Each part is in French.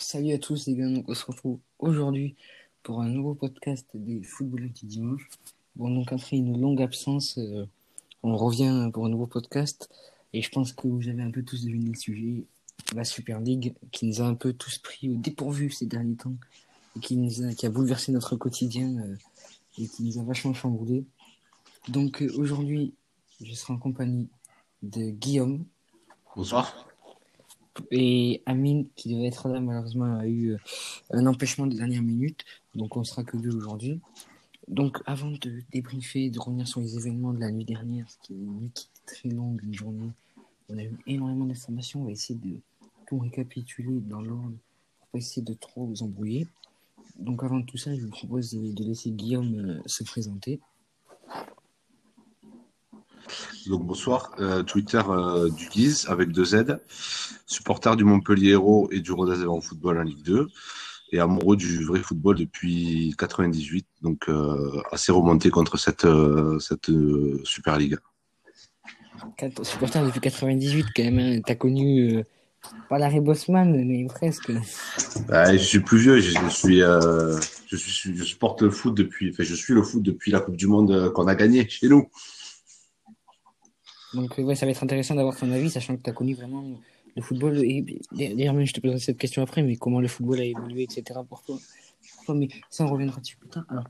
Salut à tous les gars, donc on se retrouve aujourd'hui pour un nouveau podcast des footballeurs du dimanche. Bon, donc après une longue absence, euh, on revient pour un nouveau podcast et je pense que vous avez un peu tous deviné le sujet, la Super League qui nous a un peu tous pris au dépourvu ces derniers temps et qui, nous a, qui a bouleversé notre quotidien euh, et qui nous a vachement chamboulé. Donc euh, aujourd'hui, je serai en compagnie de Guillaume. Bonsoir. Et Amine, qui devait être là, malheureusement, a eu euh, un empêchement de dernière minute. Donc, on sera que deux aujourd'hui. Donc, avant de débriefer, de revenir sur les événements de la nuit dernière, ce qui est une nuit qui est très longue, une journée, on a eu énormément d'informations. On va essayer de tout récapituler dans l'ordre pour pas essayer de trop vous embrouiller. Donc, avant tout ça, je vous propose de, laisser Guillaume euh, se présenter. Donc bonsoir, euh, Twitter euh, du Guise avec deux Z, supporter du Montpellier Héros et du Rodez en football en Ligue 2 et amoureux du vrai football depuis 98, donc euh, assez remonté contre cette, cette Super League. Supporter depuis 98, quand même. hein. T'as connu, pas l'arrêt Bosman, mais presque. Ouais, je suis plus vieux, je, suis, je suis, je supporte le foot depuis, enfin je suis le foot depuis la Coupe du Monde qu'on a gagné chez nous. Donc, euh, ouais, ça va être intéressant d'avoir ton avis, sachant que tu as connu vraiment le football. Et d'ailleurs, même, je te poserai cette question après, mais comment le football a évolué, etc. pour toi. Mais ça, on reviendra dessus plus tard. Alors,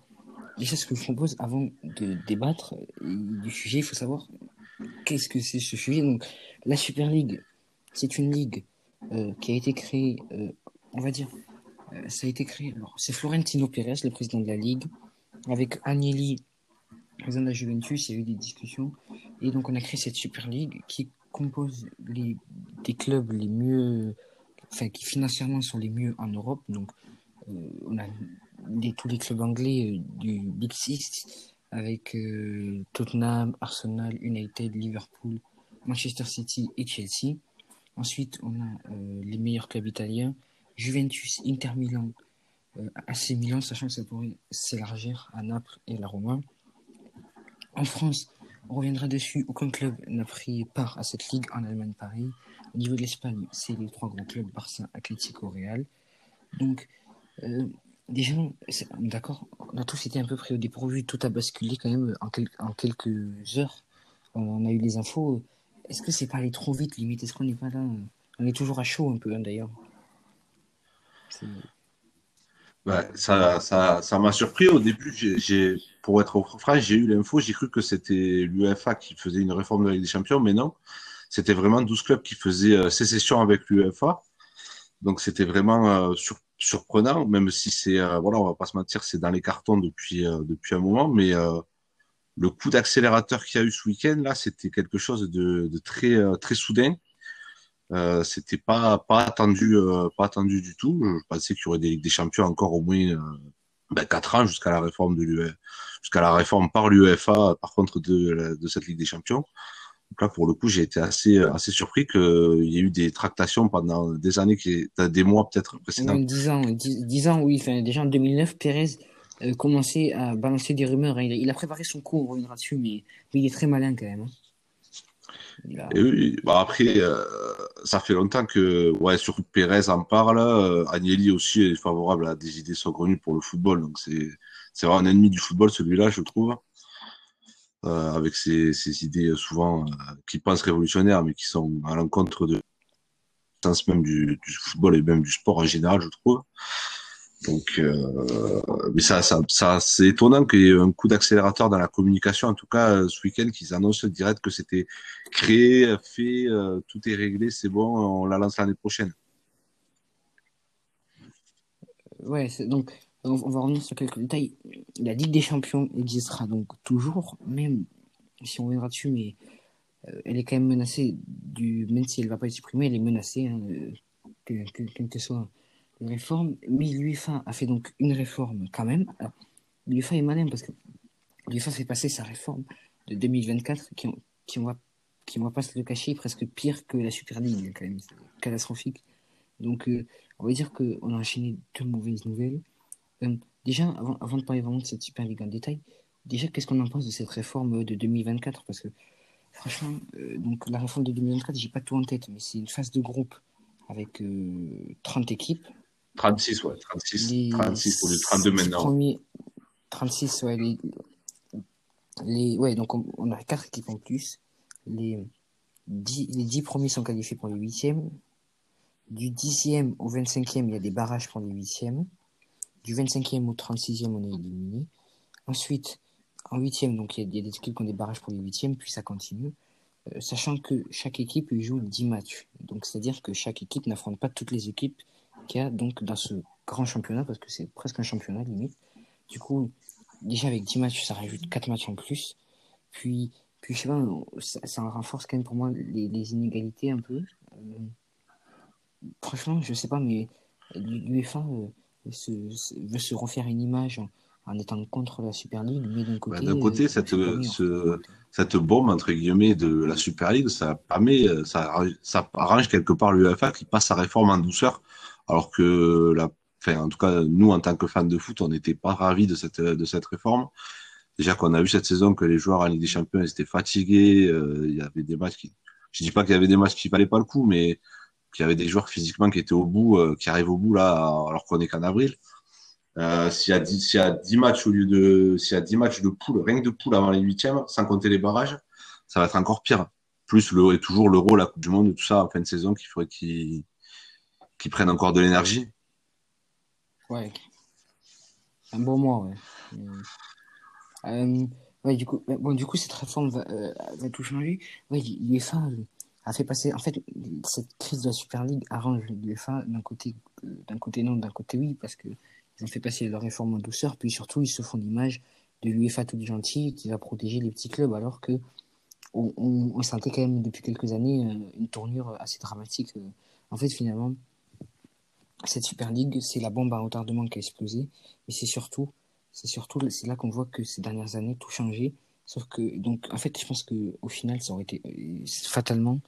déjà, ce que je propose, avant de débattre euh, du sujet, il faut savoir qu'est-ce que c'est ce sujet. Donc, la Super League, c'est une ligue euh, qui a été créée, on va dire, ça a été créé. Alors, c'est Florentino Pérez, le président de la ligue, avec Agnelli, président de la Juventus. Il y a eu des discussions. Et donc, on a créé cette Super League qui compose les, des clubs les mieux, enfin, qui financièrement sont les mieux en Europe. Donc, euh, on a tous les clubs anglais euh, du Big Six avec euh, Tottenham, Arsenal, United, Liverpool, Manchester City et Chelsea. Ensuite, on a les meilleurs clubs italiens, Juventus, Inter Milan, AC Milan, sachant que ça pourrait s'élargir à Naples et la Roma. En France, on reviendra dessus, aucun club n'a pris part à cette ligue. En Allemagne, pareil. Au niveau de l'Espagne, c'est les trois grands clubs, Barça, Atlético, Real. Donc, euh, déjà, d'accord, on a tous été un peu pris au dépourvu. Tout a basculé quand même en, quel- en quelques heures. On a eu les infos. Est-ce que c'est pas allé trop vite, limite? Est-ce qu'on n'est pas là? On est toujours à chaud un peu, hein, d'ailleurs. Ouais, ça, ça, ça m'a surpris au début. J'ai, pour être franc, j'ai eu l'info, j'ai cru que c'était l'UEFA qui faisait une réforme de la Ligue des Champions, mais non. C'était vraiment 12 clubs qui faisaient euh, sécession avec l'UEFA. Donc c'était vraiment euh, sur- surprenant, même si c'est, euh, voilà, on va pas se mentir, c'est dans les cartons depuis, euh, depuis un moment, mais euh, le coup d'accélérateur qu'il y a eu ce week-end, là, c'était quelque chose de, de très, euh, très soudain. Euh, c'était pas pas attendu euh, pas attendu du tout. Je pensais qu'il y aurait des Ligues des Champions encore au moins euh, ben, quatre ans jusqu'à la réforme de l'UE jusqu'à la réforme par l'UEFA par contre de, de cette Ligue des Champions. Donc là pour le coup j'ai été assez assez surpris qu'il y ait eu des tractations pendant des années qui des mois peut-être précédents. 10 ans, 10, 10 ans, oui. Enfin, déjà en 2009, Pérez euh, commençait à balancer des rumeurs. hein. Il, a, il a préparé son coup, on reviendra dessus, mais, mais il est très malin quand même. hein. Et oui, bah après, euh, ça fait longtemps que, ouais, surtout Pérez en parle. Euh, Agnelli aussi est favorable à des idées saugrenues pour le football. Donc c'est, vraiment un ennemi du football celui-là, je trouve, Euh, avec ses, ses idées souvent qui pensent révolutionnaires, mais qui sont à l'encontre de sens même du football et même du sport en général, je trouve. Donc, euh, mais ça, c'est étonnant qu'il y ait un coup d'accélérateur dans la communication. En tout cas, euh, ce week-end, qu'ils annoncent direct que c'était créé, fait, euh, tout est réglé, c'est bon, on la lance l'année prochaine. Ouais, donc on, va revenir sur quelques détails. La Ligue des Champions existera donc toujours, même si on reviendra dessus, mais elle est quand même menacée du, même si elle va pas être supprimée, elle est menacée, hein, que, que, quelle que soit la réforme. Mais l'UEFA a fait donc une réforme quand même. L'UEFA est malin parce que l'UEFA fait passer sa réforme de 2024 qui, qui va qui va pas se le cacher, presque pire que la Super League quand même, catastrophique. Donc euh, on va dire qu'on a enchaîné deux mauvaises nouvelles. Euh, déjà, avant, de parler vraiment de cette Super League en détail, déjà, qu'est-ce qu'on en pense de cette réforme de 2024 Parce que, franchement, euh, donc, la réforme de 2024, j'ai pas tout en tête, mais c'est une phase de groupe avec euh, 30 équipes. 36, ouais, 36, 36 au lieu de 32 maintenant. Premiers, 36, ouais, les, les, ouais, donc on, a 4 équipes en plus. Les 10, les 10 premiers sont qualifiés pour les 8e. Du 10e au 25e, il y a des barrages pour les 8e. Du 25e au 36e, on est éliminé. Ensuite, en 8e, donc il y, a, des équipes qui ont des barrages pour les 8e, puis ça continue. Euh, sachant que chaque équipe joue 10 matchs. Donc c'est-à-dire que chaque équipe n'affronte pas toutes les équipes qu'il y a donc dans ce grand championnat, parce que c'est presque un championnat limite. Du coup, déjà avec 10 matchs, ça rajoute 4 matchs en plus. Puis, puis je sais pas, ça, renforce quand même pour moi les, inégalités un peu. Euh, franchement, je sais pas, mais l'UEFA euh, veut se refaire une image étant contre la Super League, mais d'un côté. Bah, d'un côté, cette, cette bombe, entre guillemets, de la Super League, ça permet, ça, ça arrange quelque part l'UEFA qui passe sa réforme en douceur, alors que la enfin, en tout cas, nous, en tant que fans de foot, on n'était pas ravis de cette, de cette réforme. Déjà qu'on a vu cette saison que les joueurs en Ligue des Champions étaient fatigués, euh, il y avait des matchs qui, je dis pas qu'il y avait des matchs qui valaient pas le coup, mais qu'il y avait des joueurs physiquement qui étaient au bout, euh, qui arrivent au bout là, alors qu'on est qu'en avril. Euh, s'il y a 10, s'il y a 10 matchs au lieu de, s'il y a 10 matchs de poule, rien que de poule avant les huitièmes, sans compter les barrages, ça va être encore pire. Plus le, et toujours l'euro, la Coupe du Monde, tout ça en fin de saison qu'il faudrait qu'ils, prennent encore de l'énergie. Ouais. Un bon mois, ouais. Euh, ouais, du coup, bon, du coup, cette réforme va, euh, tout changer. Ouais, l'UEFA euh, a fait passer. En fait, cette crise de la Super League arrange l'UEFA d'un côté, euh, d'un côté non, d'un côté oui, parce que fait passer leur réforme en douceur, puis surtout, ils se font l'image de l'UEFA toute gentille qui va protéger les petits clubs, alors que on, sentait quand même depuis quelques années une tournure assez dramatique. En fait, finalement, cette Super League, c'est la bombe à retardement qui a explosé. Mais c'est surtout, c'est surtout, c'est là qu'on voit que ces dernières années, tout changé. Donc, en fait, je pense que au final, ça aurait été euh, fatalement,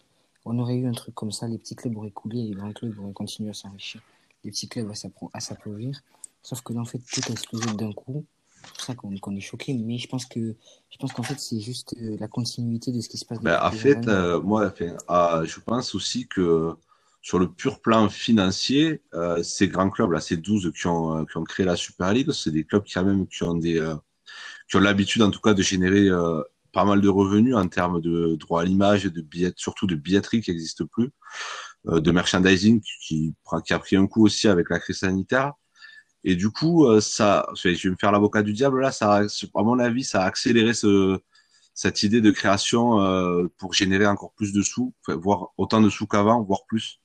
on aurait eu un truc comme ça, les petits clubs auraient coulé les grands clubs auraient continué à s'enrichir. Les petits clubs à s'applaudir. Sauf que là, en fait, tout a explosé d'un coup. C'est pour ça qu'on est choqué. Mais je pense que, je pense qu'en fait, c'est juste euh, la continuité de ce qui se passe. Ben, en fait, euh, moi, ah, je pense aussi que sur le pur plan financier, euh, ces grands clubs là, ces 12 qui ont, qui ont créé la Super League, c'est des clubs qui quand même qui ont des qui ont l'habitude en tout cas de générer pas mal de revenus en termes de droit à l'image, de billets, surtout de billetterie qui n'existe plus, de merchandising qui, qui a pris un coup aussi avec la crise sanitaire. Et du coup, ça, je vais me faire l'avocat du diable là, ça, à mon avis, ça a accéléré ce, cette idée de création euh, pour générer encore plus de sous, voire autant de sous qu'avant, voire plus.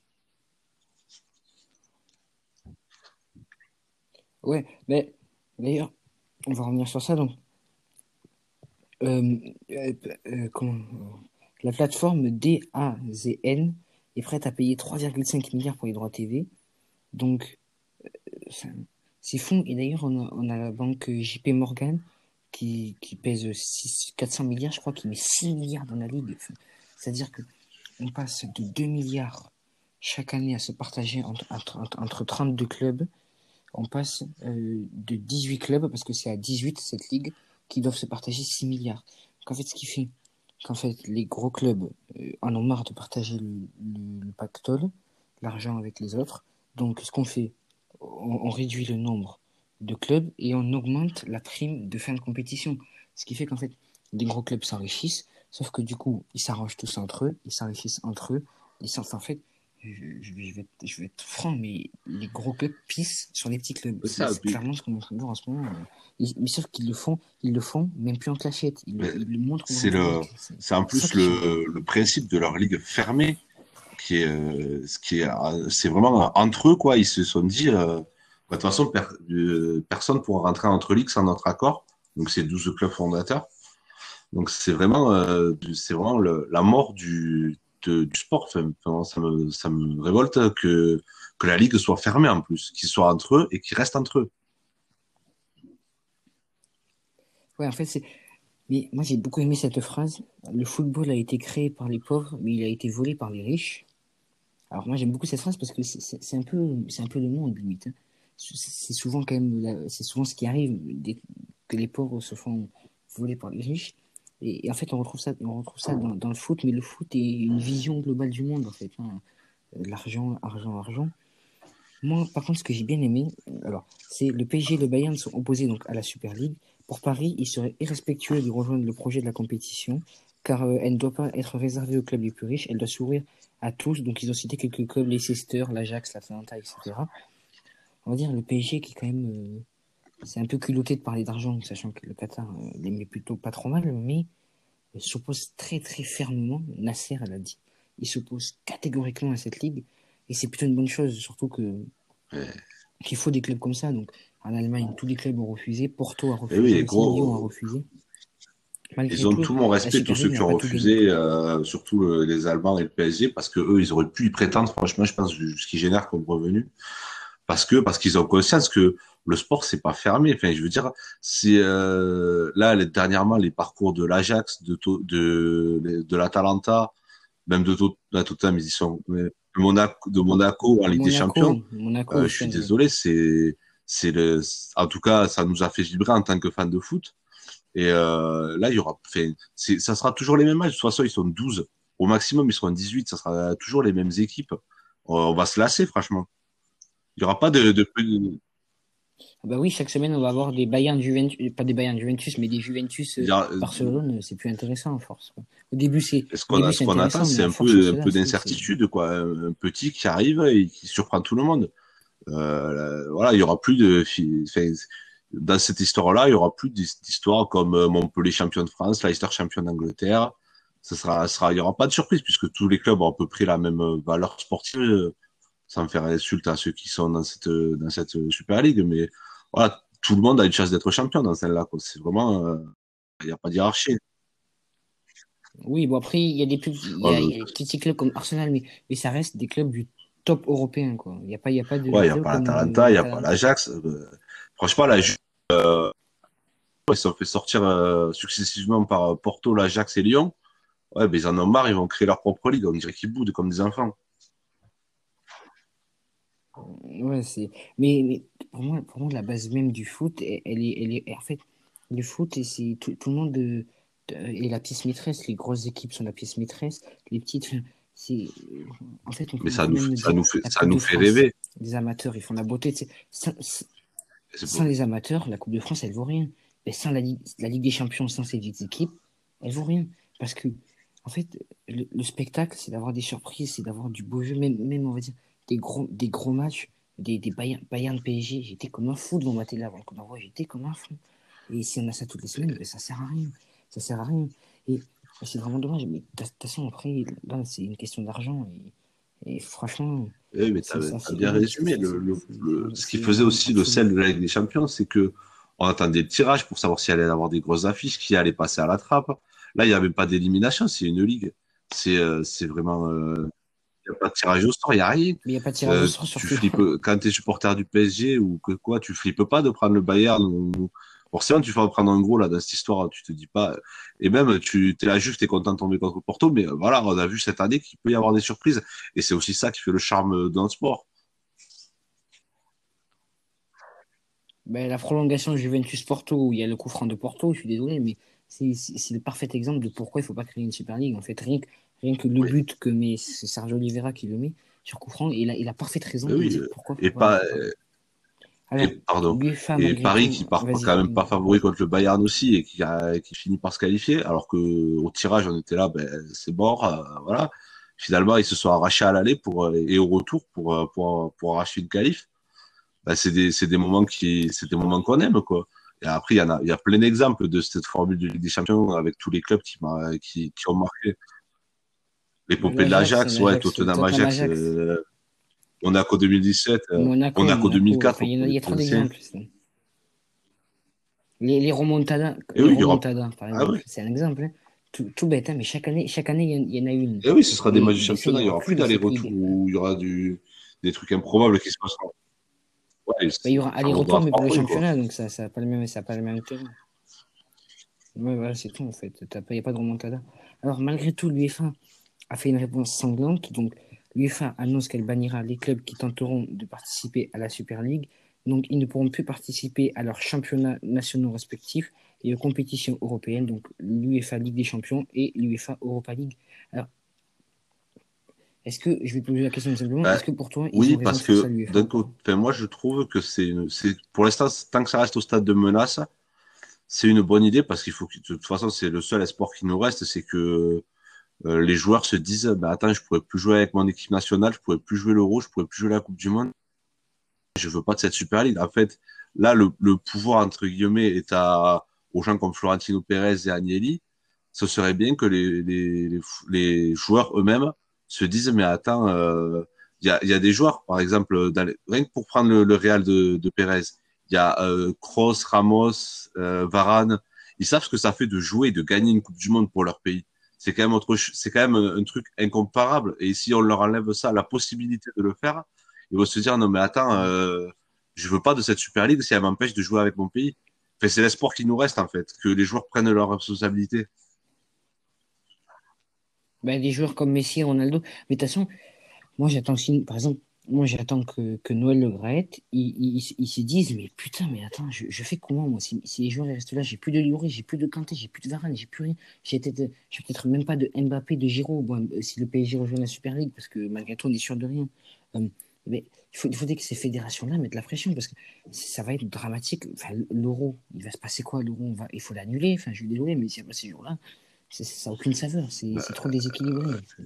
Ouais, mais d'ailleurs, on va revenir sur ça. Donc, euh, euh, euh, la plateforme DAZN est prête à payer 3,5 milliards pour les droits TV. Donc, c'est fou. Et d'ailleurs, on a, la banque JP Morgan qui, pèse 6, 400 milliards, je crois, qui met 6 milliards dans la ligue. C'est-à-dire que on passe de 2 milliards chaque année à se partager entre, entre, entre 32 clubs on passe euh, de 18 clubs, parce que c'est à 18 cette ligue, qui doivent se partager 6 milliards. Donc en fait, ce qui fait qu'en fait, les gros clubs euh, en ont marre de partager le, le, pactole, l'argent avec les autres. Donc ce qu'on fait, on, réduit le nombre de clubs et on augmente la prime de fin de compétition. Ce qui fait qu'en fait, les gros clubs s'enrichissent, sauf que du coup, ils s'arrangent tous entre eux, ils s'enrichissent entre eux. Ils sont, en fait, je, vais, je vais être franc, mais les gros clubs pissent sur les petits clubs. C'est clairement ce qu'on en ce moment. mais sauf qu'ils le font, ils le font même plus en clashette. Ils, le montrent. C'est en plus le, le, principe de leur ligue fermée qui est, euh, ce qui est, euh, c'est vraiment entre eux quoi. Ils se sont dit, euh, bah, de toute façon, euh, personne pourra rentrer entre ligues sans notre accord. Donc c'est 12 clubs fondateurs. Donc c'est vraiment, euh, c'est vraiment la mort du du sport. ça, me, ça me révolte que, que la ligue soit fermée en plus, qu'ils soient entre eux et qu'ils restent entre eux. Ouais, en fait, c'est. Mais moi, j'ai beaucoup aimé cette phrase. Le football a été créé par les pauvres, mais il a été volé par les riches. Alors moi, j'aime beaucoup cette phrase parce que c'est un peu, un peu le monde limite. Hein. C'est souvent souvent ce qui arrive, que les pauvres se font voler par les riches. Et, en fait, on retrouve ça, on retrouve ça dans, le foot, mais le foot est une vision globale du monde, en fait. Hein. L'argent, argent, argent. Moi, par contre, ce que j'ai bien aimé, alors, c'est le PSG et le Bayern sont opposés donc à la Super League. Pour Paris, il serait irrespectueux de rejoindre le projet de la compétition, car euh, elle ne doit pas être réservée aux clubs les plus riches, elle doit s'ouvrir à tous. Donc, ils ont cité quelques clubs, Leicester, l'Ajax, l'Atalanta, etc. On va dire le PSG qui, quand même, euh, c'est un peu culotté de parler d'argent, sachant que le Qatar euh, les met plutôt pas trop mal, mais s'oppose très, très fermement. Nasser, elle a dit, il s'oppose catégoriquement à cette ligue. Et c'est plutôt une bonne chose, surtout que qu'il faut des clubs comme ça. Donc, en Allemagne, tous les clubs ont refusé. Porto a refusé. oui, aussi, gros, Lyon a refusé. Malgré Ils ont tout, tout mon la respect, tous ceux qui ont refusé, euh, surtout le- les Allemands et le PSG, parce que eux, ils auraient pu y prétendre, franchement, je pense, ce qu'ils génèrent comme revenu. Parce que, parce qu'ils ont conscience que le sport, c'est pas fermé. Enfin, je veux dire, c'est, euh, là, les- dernièrement, les parcours de l'Ajax, de, de, de l'Atalanta, même de, de Tottenham, ils y sont, mais de Monaco, de Monaco en Ligue des Champions. Monaco, Euh, je suis hein. désolé, c'est, c'est le, en tout cas, ça nous a fait vibrer en tant que fans de foot. Et euh, là, il y aura, ça sera toujours les mêmes matchs. De toute façon, ils sont 12. Au maximum, ils seront 18. Ça sera toujours les mêmes équipes. On, va se lasser, franchement. Il y aura pas de, de, de- Ah bah oui, chaque semaine, on va avoir des Bayern Juventus, pas des Bayern Juventus, mais des Juventus euh, a- Barcelone, c'est plus intéressant à force. quoi. Au début, c'est ce qu'on attend, c'est un peu, un peu d'incertitude, quoi. Un, un petit qui arrive et qui surprend tout le monde. Euh, voilà, il y aura plus de, enfin, dans cette histoire-là, il y aura plus d'his- d'histoires comme euh, Montpellier champion de France, Leicester champion d'Angleterre. Ce sera, il y aura pas de surprise puisque tous les clubs ont à peu près la même euh, valeur sportive, sans faire insulte à ceux qui sont dans cette, dans cette Super League. Mais voilà, tout le monde a une chance d'être champion dans celle-là. C'est vraiment, euh, il n'y a pas de hiérarchie. Oui, bon après, il y a des, plus, il y a, il y a des petits clubs comme Arsenal, mais, mais ça reste des clubs du top européen, quoi. Il n'y a pas, il y a pas de Ouais, il n'y a pas l'Atalanta, il n'y a pas l'Ajax. Euh, franchement, la Juve, euh, ils se sont fait sortir euh, successivement par Porto, l'Ajax et Lyon. Ouais, ben ils en ont marre, ils vont créer leur propre ligue. On dirait qu'ils boudent comme des enfants. Ouais, c'est. Mais, mais pour moi, pour moi, la base même du foot, elle, elle est, elle est. En fait, le foot, et c'est tout, tout le monde euh, de- est la pièce maîtresse. Les grosses équipes sont la pièce maîtresse. Les petites. En fait, on peut Mais ça nous, ça nous fait, ça nous fait rêver. les amateurs, ils font la beauté. tu sais. Sans, les amateurs, la Coupe de France, elle vaut rien. Mais sans la Ligue, la Ligue des Champions, sans ces équipes, elle vaut rien. Parce que, en fait, le, le spectacle, c'est d'avoir des surprises, c'est d'avoir du beau jeu, même, même, on va dire, des gros, des gros matchs, des, des Bayern, Bayern PSG. J'étais comme un fou devant ma télé avant le coup d'envoi, j'étais comme un fou. Et si on a ça toutes les semaines, ben, ça sert à rien. Ça sert à rien. Et c'est vraiment dommage. Mais de toute façon, après, là, c'est une question d'argent. Et, et franchement, Eh, mais ça, t'as c'est bien résumé. Le, ce qui faisait aussi le sel de la Ligue des Champions, c'est que on attendait le tirage pour savoir s'il allait y avoir des grosses affiches, qui allait passer à la trappe. Là, il n'y avait pas d'élimination, c'est une ligue. C'est, euh, vraiment, euh, il n'y a pas de tirage au sort, il n'y a rien. Mais il n'y a pas de tirage au Euh, sort tu flippes, quand tu es supporter du PSG ou que quoi, tu flippes pas de prendre le Bayern ou, forcément tu vas prendre un gros là dans cette histoire, tu te dis pas, et même tu es là juste, tu es content de tomber contre Porto, mais euh, voilà, on a vu cette année qu'il peut y avoir des surprises et c'est aussi ça qui fait le charme d'un sport. Ben, la prolongation Juventus-Porto, où il y a le coup franc de Porto, je suis désolé, mais c'est le parfait exemple de pourquoi il ne faut pas créer une Super League. En fait, rien que, rien que le Oui. but que met, c'est Sergio Oliveira qui le met sur coup franc, il a, il a parfaite raison Mais de dire pourquoi. Et pas, euh, Alors, et, pardon. Paris qui part quand même pas favori contre le Bayern aussi et qui, a- qui finit par se qualifier, alors que au tirage on était là, ben c'est mort, euh, voilà. Finalement ils se sont arrachés à l'aller pour euh, et au retour pour euh, pour, pour arracher une qualif. Ben, c'est des c'est des moments qui c'est des moments qu'on aime quoi. Et après il y en a il y a plein d'exemples de cette formule de Ligue des Champions avec tous les clubs qui qui, qui ont marqué. L'épopée de L'Ajax, ouais, Tottenham Tottenham Ajax, Ajax. euh, Monaco 2017, euh, Monaco, Monaco 2004, enfin, il y a, y trop d'exemples. Les, les remontadas, oui, remontadas, par Ah exemple, oui. c'est un exemple. hein. Tout, tout bête, hein, mais chaque année, chaque année, il y en- il y, en a une. Et oui, ce sera des matchs du championnat, il y aura plus d'aller-retour où il y aura du, des trucs improbables qui se passeront. Ouais, Bah, il y aura aller-retour, mais pour le quoi. championnat, donc ça n'a pas le même, ça pas le même intérêt. Ouais, voilà, c'est tout en fait. Il n'y a pas de remontada. Alors, malgré tout, l'UEFA a fait une réponse sanglante. Donc, l'UEFA annonce qu'elle bannira les clubs qui tenteront de participer à la Super League. Donc, ils ne pourront plus participer à leurs championnats nationaux respectifs et aux compétitions européennes, donc l'UEFA Ligue des Champions et l'UEFA Europa League. Alors, est-ce que, je vais poser la question simplement, Bah, est-ce que pour toi, ils Oui, ont parce que d'un côté, moi je trouve que c'est pour l'instant tant que ça reste au stade de menace, c'est une bonne idée parce qu'il faut que de toute façon c'est le seul espoir qui nous reste, c'est que euh, les joueurs se disent bah attends je pourrais plus jouer avec mon équipe nationale, je pourrais plus jouer l'Euro, je pourrais plus jouer la Coupe du Monde, je veux pas de cette Super League. En fait, là le, pouvoir entre guillemets est à aux gens comme Florentino Pérez et Agnelli. Ce serait bien que les joueurs eux-mêmes se disent mais attends euh, il y a, il y a des joueurs, par exemple, dans les- rien que pour prendre le, le Real de, de Pérez, il y a euh, Kroos, Ramos, euh, Varane. Ils savent ce que ça fait de jouer, de gagner une Coupe du Monde pour leur pays. C'est quand même c'est quand même un, truc incomparable. Et si on leur enlève ça, la possibilité de le faire, ils vont se dire non mais attends, euh, je veux pas de cette Super League si elle m'empêche de jouer avec mon pays. Enfin, c'est l'espoir qui nous reste en fait, que les joueurs prennent leurs responsabilités. Ben, des joueurs comme Messi Ronaldo. Mais de toute façon, moi j'attends aussi, par exemple, moi j'attends que, que Noël Le Graët, ils, ils, ils se disent, mais putain, mais attends, je, je fais comment moi si, si les joueurs restent là, j'ai plus de Lloris, j'ai plus de Kanté, j'ai plus de Varane, j'ai plus rien. J'ai peut-être peut-être même pas de Mbappé, de Giroud, bon, si le PSG rejoint la Super League, parce que malgré tout, on est sûr de rien. Euh, mais il, faut, il faudrait que ces fédérations-là mettent la pression, parce que ça va être dramatique. Enfin, l'euro, il va se passer quoi? L'euro va, Il faut l'annuler, enfin, je suis désolé, mais si ces jours-là, c'est- ça n'a aucune saveur, c'est trop déséquilibré. C'est-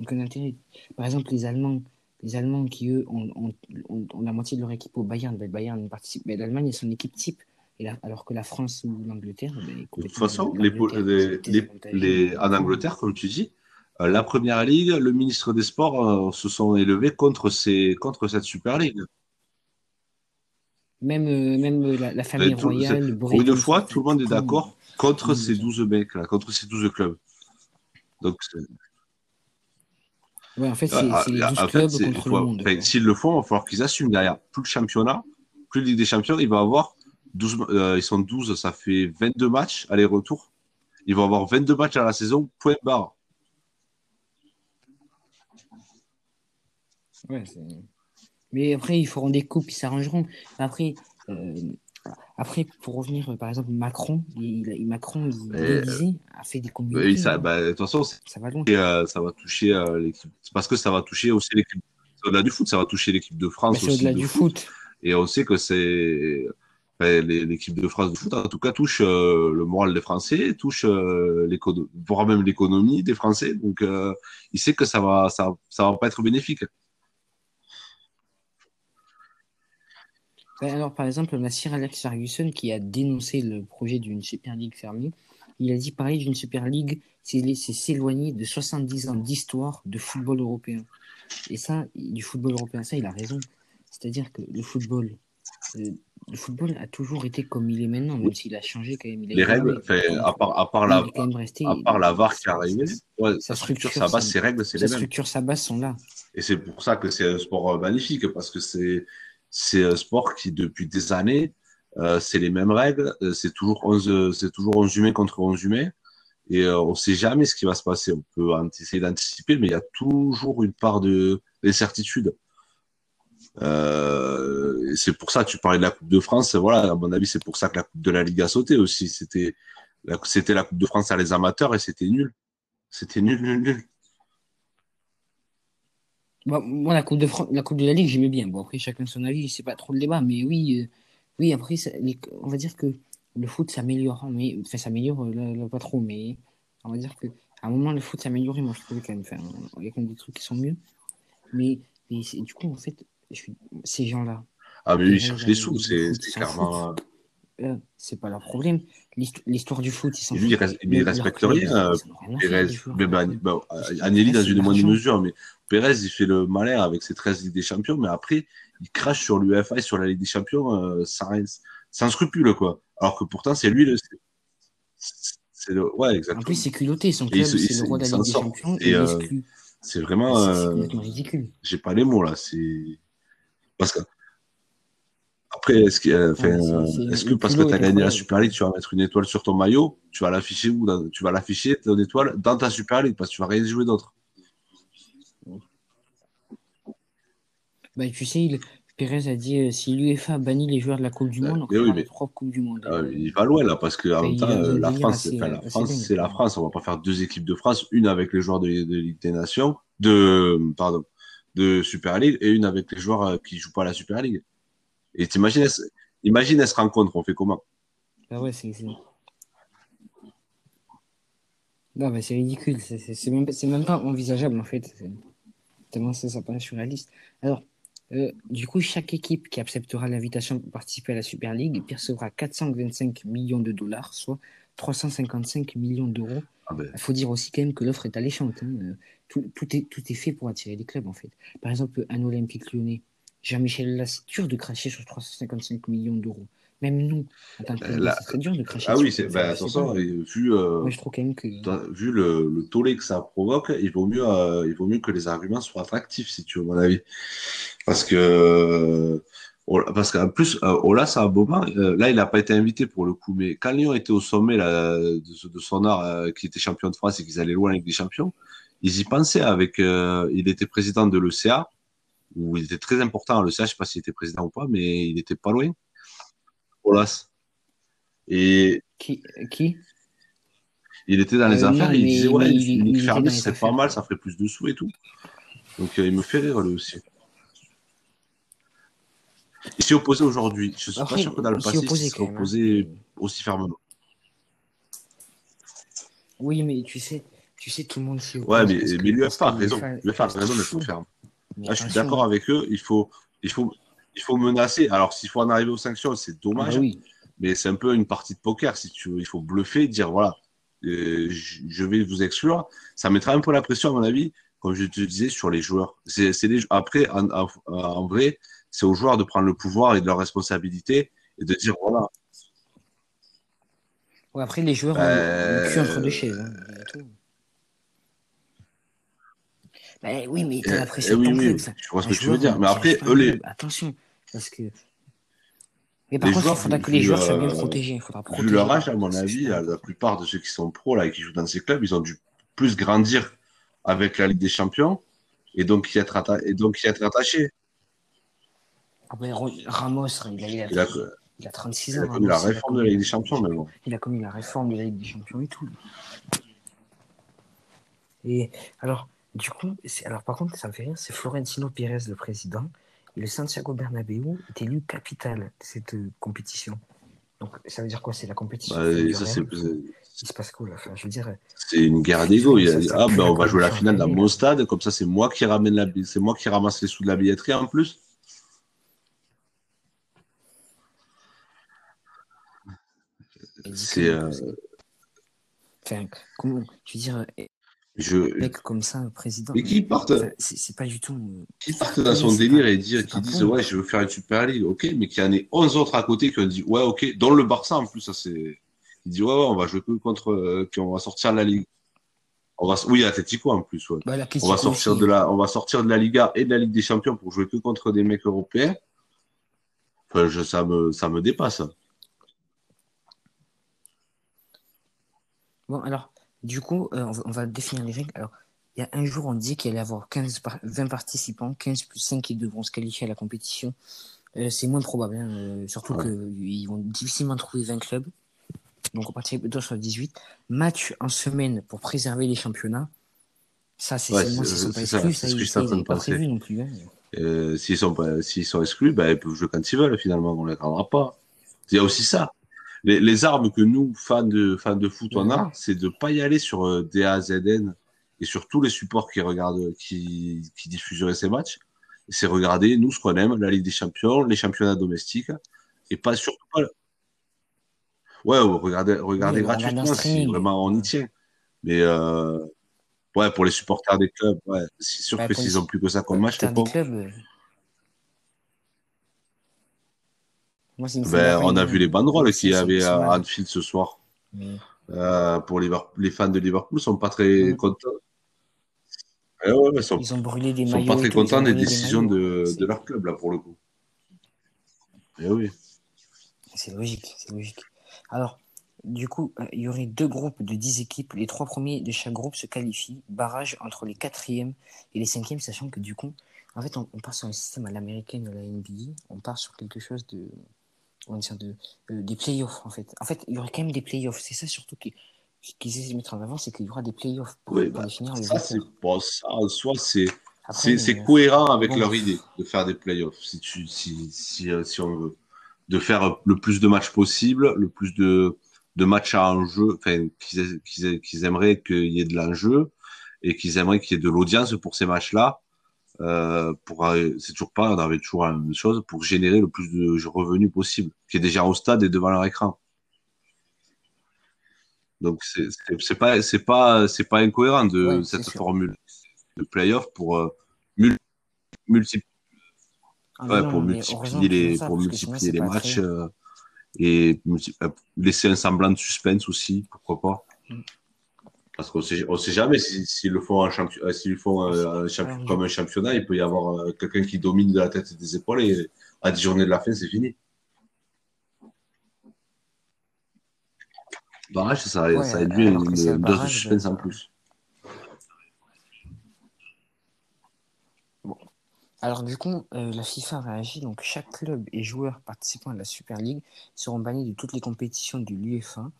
aucun intérêt. Par exemple, les Allemands, les Allemands qui, eux, ont, ont- ont- ont la moitié de leur équipe au Bayern, ben, le Bayern participe, mais l'Allemagne est son équipe type. Et alors que la France ou l'Angleterre, ben, De toute façon, les, les, les, en Angleterre, comme tu dis, euh, la première ligue, le ministre des Sports euh, se sont élevés contre, ces, contre cette Super League. Même, euh, même la, la famille tout- royale, Pour une fois, tout le monde est d'accord contre ces 12 mecs là, contre ces 12 clubs. Donc, Ouais, en fait, c'est ah, c'est les ah, 12 en fait, clubs contre faut- le monde. s'ils le font, il va falloir qu'ils assument derrière. Plus le championnat, plus Ligue des Champions, il va avoir 12, euh, ils sont 12, ça fait 22 matchs aller-retour. Ils vont avoir 22 matchs à la saison, point barre. Ouais, mais après, ils feront des coupes, ils s'arrangeront. Après, euh, après, pour revenir, euh, par exemple, Macron, il, il- Macron, il, Et- l'Élysée a fait des communiqués. ça, hein. bah, de toute façon, Ça va loin. euh, ça va toucher euh, l'équipe. C'est parce que ça va toucher aussi l'équipe. Au-delà du foot, ça va toucher l'équipe de Bah, France c'est au-delà du foot. foot. Et on sait que c'est l'équipe de France de foot, en tout cas, touche euh, le moral des Français, touche voire même l'économie des Français. Donc, il sait que ça va, ça, ça va pas être bénéfique. Alors, par exemple, on a Sir Alex Ferguson qui a dénoncé le projet d'une Super League fermée. Il a dit parler d'une Super League, c'est s'éloigner de 70 ans d'histoire de football européen. Et ça, du football européen, ça, il a raison. C'est-à-dire que le football, euh, le football a toujours été comme il est maintenant, même s'il a changé quand même. Il a Les règles, à part, à part la, resté. à part la VAR qui est sa- arrivée, sa- ouais, sa sa structure, sa base, sa- ses règles, c'est Sa les mêmes. structure, sa base sont là. Et c'est pour ça que c'est un sport euh, magnifique, parce que c'est c'est un sport qui, depuis des années, euh, c'est les mêmes règles, euh, c'est toujours 11, c'est toujours 11 humains contre 11 humains, et euh, on sait jamais ce qui va se passer. On peut essayer d'anticiper, mais il y a toujours une part de d'incertitude. C'est pour ça, tu parlais de la Coupe de France, voilà, à mon avis, c'est pour ça que la Coupe de la Ligue a sauté aussi. C'était la, c'était la Coupe de France à les amateurs et c'était nul. C'était nul, nul, nul. Bon, moi, la Coupe de la Coupe de la Ligue, j'aimais bien. Bon, après, chacun son avis, c'est pas trop le débat, mais oui, euh, oui, après, ça- les- on va dire que le foot s'améliore, mais enfin, s'améliore, euh, là, là, pas trop, mais on va dire que à un moment, le foot s'améliorait, moi, je trouvais quand même. Enfin, il y a quand même des trucs qui sont mieux, mais, mais c'est- du coup, en fait, je suis- ces gens-là, Ah, mais les cherche ils les ont sous, c'est c'est clairement. Là, c'est pas leur problème. L'hist- L'histoire du foot, ils s'en foutent. rien. ils euh, en ont rien à faire Pérez, mais dans une moindre mesure, mais Pérez, il fait le malin avec ses 13 Ligues des Champions, mais après, il crache sur l'UEFA et sur la Ligue des Champions euh, sans, sans scrupule, quoi. Alors que pourtant, c'est lui le. c'est- le, ouais, En exactement. plus, c'est culotté. Son club, c'est le roi de la Ligue des. Champions Et, euh. C'est vraiment. Euh, ridicule. J'ai pas les mots là. C'est parce que après, est-ce que, euh, enfin, Ouais, c'est- c'est- est-ce que le parce que tu as gagné la. Super League, tu vas mettre une étoile sur ton maillot, tu vas l'afficher où dans- Tu vas l'afficher ton étoile dans ta Super League parce que tu vas rien jouer d'autre. Bah, tu sais, il- Pérez a dit euh, si l'UEFA bannit les joueurs de la Coupe du Monde, on oui, mais- notre propre Coupe du Monde. Ah, il va loin là parce que en Enfin, même temps, euh, la France, assez- la France, dingue. c'est la France. On va pas faire deux équipes de France, une avec les joueurs de, de Ligue des Nations, de pardon, de Super League et une avec les joueurs qui jouent pas à la Super League. Et t'imagines, elles se- imagine, elles se rencontrent, on fait comment? Ah ouais, c'est. Non, mais c'est ridicule. C'est même, même pas envisageable, en fait. Tellement ça, ça paraît surréaliste. Alors, euh, du coup, chaque équipe qui acceptera l'invitation pour participer à la Super League percevra 425 millions de dollars, soit 355 millions d'euros. Ah ben, Il faut dire aussi quand même que l'offre est alléchante. hein. Euh, Tout, tout est, tout est fait pour attirer les clubs, en fait. Par exemple, un Olympique lyonnais, Jean-Michel là, c'est dur de cracher sur 355 millions d'euros. Même nous, en tant que Euh, club, là- c'est très dur de cracher ah oui, dessus. c'est attention, pas. et vu euh, Moi, je trouve quand même que. Vu le, le tollé que ça provoque, il vaut mieux, euh, il vaut mieux que les arguments soient attractifs, si tu veux, à mon avis. Parce que, euh, parce qu'en plus, euh, Ola, c'est un moment, là, il n'a pas été invité pour le coup, mais quand Lyon était au sommet là, de, de son art, qui était champion de France et qu'ils allaient loin avec des champions, ils y pensaient avec, il était président de l'ECA, où il était très important à je ne sais pas s'il était président ou pas, mais il était pas loin. Olas. Et Qui, qui? il était dans les Euh, affaires, non, il disait ouais, mais une il- clinique il était fermée, dans ce les serait pas mal, ça ferait plus de sous et tout. Donc euh, il me fait rire lui aussi. Il s'est opposé aujourd'hui. Je suis Après, pas sûr que dans le passé, il s'est hein. opposé aussi fermement. Oui, mais tu sais, tu sais, tout le monde s'y oppose. Ouais, mais, mais l'UEFA a raison. l'UEFA a raison d'être ferme. Là, je suis d'accord avec eux. Il faut, il faut, il faut menacer. Alors, s'il faut en arriver aux sanctions, c'est Ah dommage. oui. mais c'est un peu une partie de poker, si tu veux. Il faut bluffer, dire voilà, euh, je vais vous exclure. Ça mettra un peu la pression, à mon avis, comme je te disais, sur les joueurs. C'est, c'est les- Après, en, en- en vrai, c'est aux joueurs de prendre le pouvoir et de leurs responsabilités et de dire voilà. Ouais, après, les joueurs ont Euh, le cul entre deux chaises. hein, et tout. Bah, oui, mais t'as Eh, la eh pression oui, oui, club. je vois ce que tu veux dire. Mais après, eux, les, club, Attention, parce que. Mais par Les contre, joueurs, il faudra que vu- les vu, joueurs soient bien euh, protégés. Il faudra vu protéger. leur âge, à mon avis, super la, la plupart de ceux qui sont pros là et qui jouent dans ces clubs, ils ont dû plus grandir avec la Ligue des Champions et donc y être, atta- et donc y être attachés. Ah ben, Ramos, il a, il a, Il a, il a 36 il ans. a connu la Ramos, il a réforme de la Ligue des Champions, mais bon. Il a connu la réforme de la Ligue des Champions et tout. Et alors, du coup, alors par contre, ça me fait rire, c'est Florentino Pérez, le président, et le Santiago Bernabéu est élu capital de cette euh, compétition. Donc, ça veut dire quoi? C'est la compétition. Bah, ça, c'est- Il se passe quoi là? Enfin, Je veux dire, C'est une guerre d'ego. Il a Ça, dit, ça ah ben on va jouer la finale dans mon stade, comme ça c'est moi qui ramène la, c'est moi qui ramasse les sous de la billetterie en plus. C'est, euh, Enfin, comment Tu veux dire, un je, mec comme ça, un président. mais qui partent, c'est pas du tout. qui partent dans son délire pas- et dire, qui disent ouais je veux faire une Super League, ok, mais qu'il y en ait 11 autres à côté qui ont dit ouais ok, dont le Barça en plus ça c'est, il dit ouais, ouais on va jouer que contre, euh, qu'on va sortir de la Ligue. On va, oui Atletico en plus ouais. Bah, On va sortir aussi, de la, on va sortir de la Liga et de la Ligue des Champions pour jouer que contre des mecs européens. Enfin, je, ça me, ça me dépasse. Bon, alors, du coup, euh, on, va, on va définir les règles. Alors, il y a un jour, on dit qu'il allait y avoir 15 par- 20 participants, 15 plus 5 qui devront se qualifier à la compétition. Euh, c'est moins probable, hein, euh, surtout Ouais. qu'ils vont difficilement trouver 20 clubs. Donc, on partirait plutôt sur 18. Match en semaine pour préserver les championnats. Ça, c'est Ouais, seulement s'ils sont pas ça, exclus. c'est Ça, ce que il- j'étais en ça, train il de n'est pas penser. prévu non plus. hein. S'ils sont sont exclus, ben, ils peuvent jouer quand ils veulent, finalement. On les rendra pas. Il y a aussi ça. Les, les armes que nous, fans de, fans de foot, on a, c'est de pas y aller sur euh, DAZN et sur tous les supports qui regardent, qui, qui diffuseraient ces matchs. C'est regarder, nous, ce qu'on aime, la Ligue des Champions, les championnats domestiques, et pas surtout pas. Ouais, regardez, Oui, gratuitement si vraiment on y tient. Mais, euh, ouais, pour les supporters des clubs, ouais, c'est sûr Bah, que s'ils ont plus que ça comme match, c'est clubs. euh, Moi, une Ben, on a vu les banderoles qu'il y avait à. Anfield ce soir. Euh, pour les, les fans de Liverpool, sont pas très contents. Eh ouais, ils sont, Ils ont brûlé des sont pas très contents des décisions de, leur club, là, pour le coup. Eh oui. C'est logique, c'est logique. Alors, du coup, euh, il y aurait deux groupes de 10 équipes. Les trois premiers de chaque groupe se qualifient. Barrage entre les quatrièmes et les cinquièmes, sachant que du coup, En fait, on, part sur un système à l'américaine de la NBA. On part sur quelque chose de. On dire de, euh, des playoffs, en fait. En fait, il y aurait quand même des playoffs. C'est ça surtout qu'ils qui essaient de mettre en avant, c'est qu'il y aura des playoffs pour, Oui, pour bah, définir les ça, bon, ça, en soi, c'est euh, cohérent avec bon, leur idée de faire des playoffs, si tu si si, euh, si on veut, de faire le plus de matchs possible, le plus de de matchs à enjeu, enfin qu'ils qu'ils qu'ils aimeraient qu'il y ait de l'enjeu et qu'ils aimeraient qu'il y ait de l'audience pour ces matchs-là. Euh, pour c'est toujours pas, on avait toujours la même chose pour générer le plus de revenus possible, qui est déjà au stade et devant leur écran. Donc c'est pas c'est pas c'est pas incohérent de ouais, cette formule de playoff pour euh, mul- Ah, ouais, non, pour multiplier les ça, pour sinon, multiplier les matchs euh, et multi- laisser un semblant de suspense aussi, pourquoi pas. Mm. Parce qu'on sait on sait jamais si- s'ils le font un champion euh, font euh, un Alors, comme un championnat, il peut y avoir euh, quelqu'un qui domine de la tête et des épaules et à 10 journées de la fin, c'est fini. Barrage, ça, ouais, ça induit alors que une, dose de suspense en euh, plus. bon. Alors du coup, euh, la FIFA réagit. Donc chaque club et joueur participant à la Super League seront bannis de toutes les compétitions de l'UEFA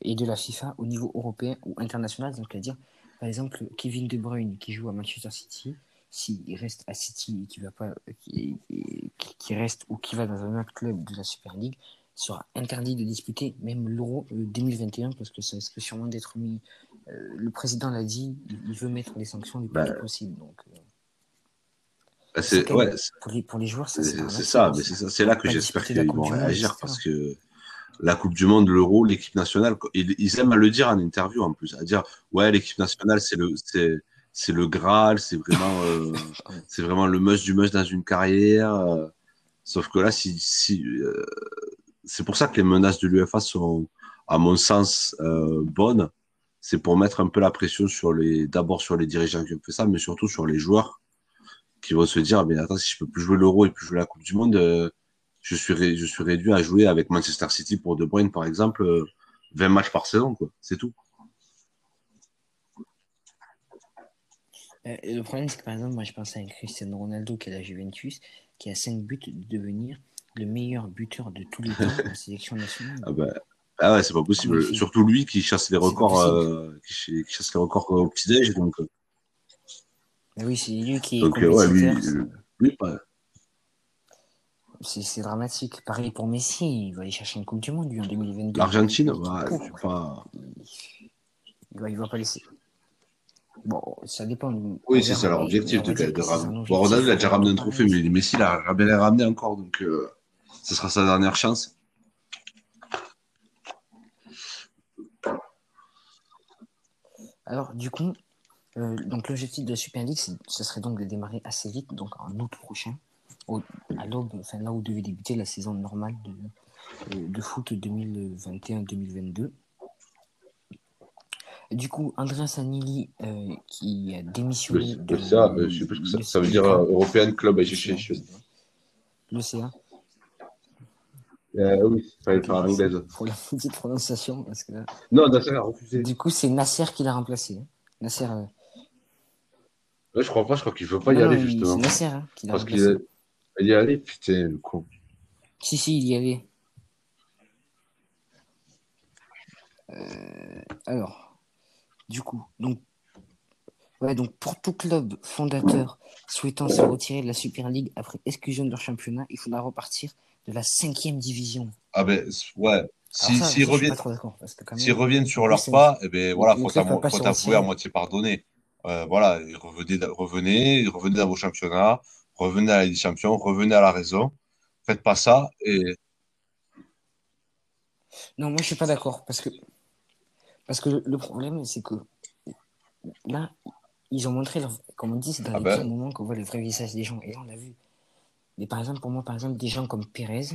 et de la FIFA au niveau européen ou international. Donc, c'est-à-dire, par exemple, Kevin De Bruyne qui joue à Manchester City, s'il reste à City et qui va pas, qui, reste ou qui va dans un autre club de la Super League, sera interdit de disputer même l'Euro euh, 2021 parce que ça risque sûrement d'être mis. euh, le président l'a dit, il, veut mettre les sanctions le plus Bah, vite possible. Donc, euh, Bah, c'est ouais, pour les, pour les joueurs, ça c'est ça, mais c'est ça, c'est là que j'espère qu'ils vont réagir parce que la Coupe du Monde, l'Euro, l'équipe nationale, ils, ils aiment à le dire en interview en plus, à dire ouais, l'équipe nationale, c'est le c'est c'est le Graal, c'est vraiment euh, c'est vraiment le must du must dans une carrière. euh, sauf que là, si si euh, c'est pour ça que les menaces de l'UEFA sont, à mon sens, bonnes. C'est pour mettre un peu la pression sur les, d'abord sur les dirigeants qui ont fait ça, mais surtout sur les joueurs qui vont se dire, mais attends, si je peux plus jouer l'Euro et plus jouer la Coupe du Monde, je suis, ré- je suis réduit à jouer avec Manchester City pour De Bruyne, par exemple, euh, 20 matchs par saison, quoi. C'est tout. Euh, le problème, c'est que par exemple, moi je pense à un Cristiano Ronaldo qui est à la Juventus, qui a 5 buts de devenir le meilleur buteur de tous les temps en sélection nationale. Ah, bah, ah ouais, c'est pas possible. Surtout lui qui chasse les records, euh, qui, ch- qui chasse les records au petit-déj, donc, euh, oui, c'est lui qui est donc euh, ouais, lui, euh, C'est dramatique. Pareil pour Messi, il va aller chercher une Coupe du Monde lui en 2022. l'Argentine, Il- bah, pas. Va, il va pas laisser. Bon, ça dépend. Oui, c'est ça leur objectif de, ramener. Bon, Ronaldo, il a déjà ramené un trophée, mais Messi, il a les ramené encore, donc euh, ce sera sa dernière chance. Alors, du coup, euh, donc l'objectif de la Super League, ce serait donc de démarrer assez vite, donc en août prochain, l'aube, enfin là où devait débuter la saison normale de, euh, de foot 2021-2022. Du coup, Andreas Anili, euh, qui a démissionné de, Le CA, euh, je sais plus ce que ça, de ça veut dire euh, European Club Association. Le CA, Euh, oui, il fallait faire l'anglaise. pour la petite prononciation, parce que là, Non, Nasser a refusé. du coup, c'est Nasser qui l'a remplacé. hein. Nasser, Ouais, je crois pas, je crois qu'il veut pas y non, aller, justement. c'est Nasser hein, qui l'a remplacé. Il y allé, putain, le con. Si, si, il y allait. Euh, alors, du coup, donc, ouais, donc pour tout club fondateur souhaitant se retirer de la Super League après exclusion de leur championnat, il faudra repartir de la cinquième division. Ah ben, ouais. Si, s'ils reviennent, même, sur plus, pas, eh ben, voilà, faut t'avouer à moitié pardonné. Euh, voilà, revenez, revenez, revenez dans vos championnats, revenez à la Ligue des Champions, revenez à la raison. Faites pas ça et Non, moi je suis pas d'accord parce que parce que le, problème c'est que là ils ont montré leur, comme on dit c'est dans ah les ben, moments qu'on voit le vrai visage des gens et là on l'a vu. Mais par exemple pour moi par exemple des gens comme Pérez,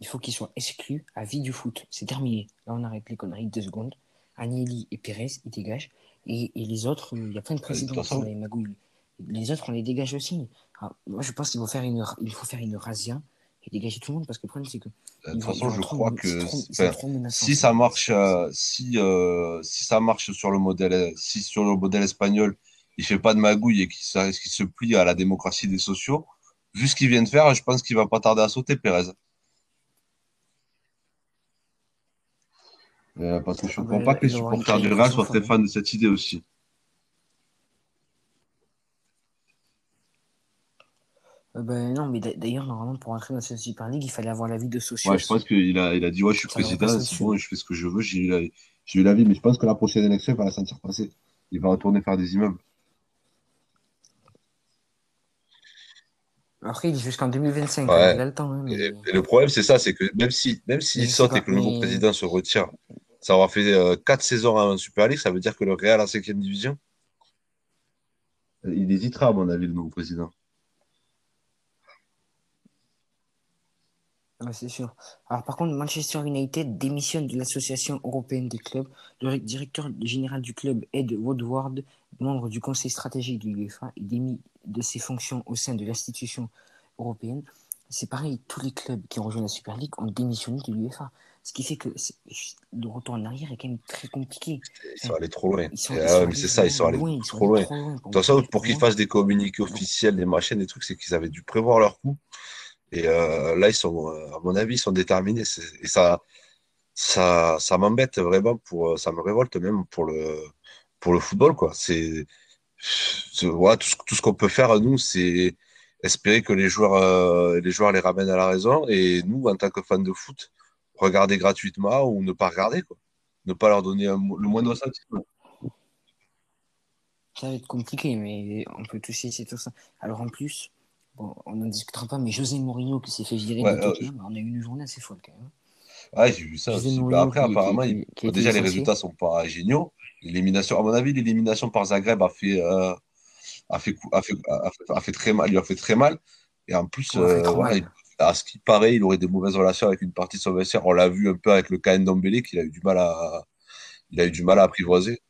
il faut qu'ils soient exclus à vie du foot. C'est terminé. Là on arrête les conneries deux secondes. Agnelli et Pérez ils dégagent et, et les autres euh, il y a plein de toute présidents qui sont les magouilles. Les autres on les dégage aussi. Alors, moi je pense qu'il faut faire une il faut faire une razzia et dégager tout le monde parce que le problème c'est que de ils toute façon, je crois que enfin, si ça. marche, euh, si, euh, si ça marche sur le modèle, si sur le modèle espagnol, il fait pas de magouille et qu'il se plie à la démocratie des sociaux, vu ce qu'il vient de faire, je pense qu'il va pas tarder à sauter, Pérez. Euh, parce que je ne comprends pas que les supporters du Real soient très fans de cette idée aussi. Ben non, mais d'ailleurs, normalement, pour entrer dans cette Super League, il fallait avoir l'avis de sociaux. Ouais, je pense qu'il a, il a dit Ouais, je suis président, c'est bon, je fais ce que je veux, j'ai eu l'avis, mais je pense que la prochaine élection, il va la sentir passer. Il va retourner faire des immeubles. Après, il est jusqu'en 2025, il a le temps. Hein, et, le problème, c'est ça c'est que même s'il si, même s'il saute et que le nouveau président se retire, ça aura fait 4 euh, saisons en Super League, ça veut dire que le Real en 5 division? Il hésitera, à mon avis, le nouveau président. C'est sûr. Alors, par contre, Manchester United démissionne de l'Association européenne des clubs. Le directeur général du club, Ed Woodward, membre du conseil stratégique de l'UEFA, est démis de ses fonctions au sein de l'institution européenne. C'est pareil, tous les clubs qui ont rejoint la Super League ont démissionné de l'UEFA. Ce qui fait que le retour en arrière est quand même très compliqué. Ils sont allés trop loin. Ah c'est ça, ils sont allés trop loin. De toute façon, pour qu'ils fassent des communiqués officiels, des machines, des trucs, c'est qu'ils avaient dû prévoir leur coup. Et euh, là, ils sont, euh, à mon avis, ils sont déterminés. Et ça, ça, ça m'embête vraiment pour, ça me révolte même pour le, pour le football, quoi. C'est, voilà, tout ce, qu'on peut faire, nous, c'est espérer que les joueurs, euh, les joueurs les ramènent à la raison. Et nous, en tant que fans de foot, regarder gratuitement ou ne pas regarder, quoi. Ne pas leur donner le moindre sentiment. Ça va être compliqué, mais on peut tous essayer tout ça. Alors en plus, Bon, on n'en discutera pas, mais José Mourinho qui s'est fait virer de euh, Tottenham, on a eu une journée assez folle quand même. Ouais, j'ai vu ça aussi. Bah, après, apparemment, déjà, les résultats sont pas géniaux. L'élimination, à mon avis, l'élimination par Zagreb a fait, euh, a, fait, a, fait, a, fait, très mal, lui a fait très mal. Et en plus, euh, à ce qui paraît, il aurait des mauvaises relations avec une partie de son vestiaire. On l'a vu un peu avec le KN Dombele, qu'il a eu du mal à, il a eu du mal à apprivoiser.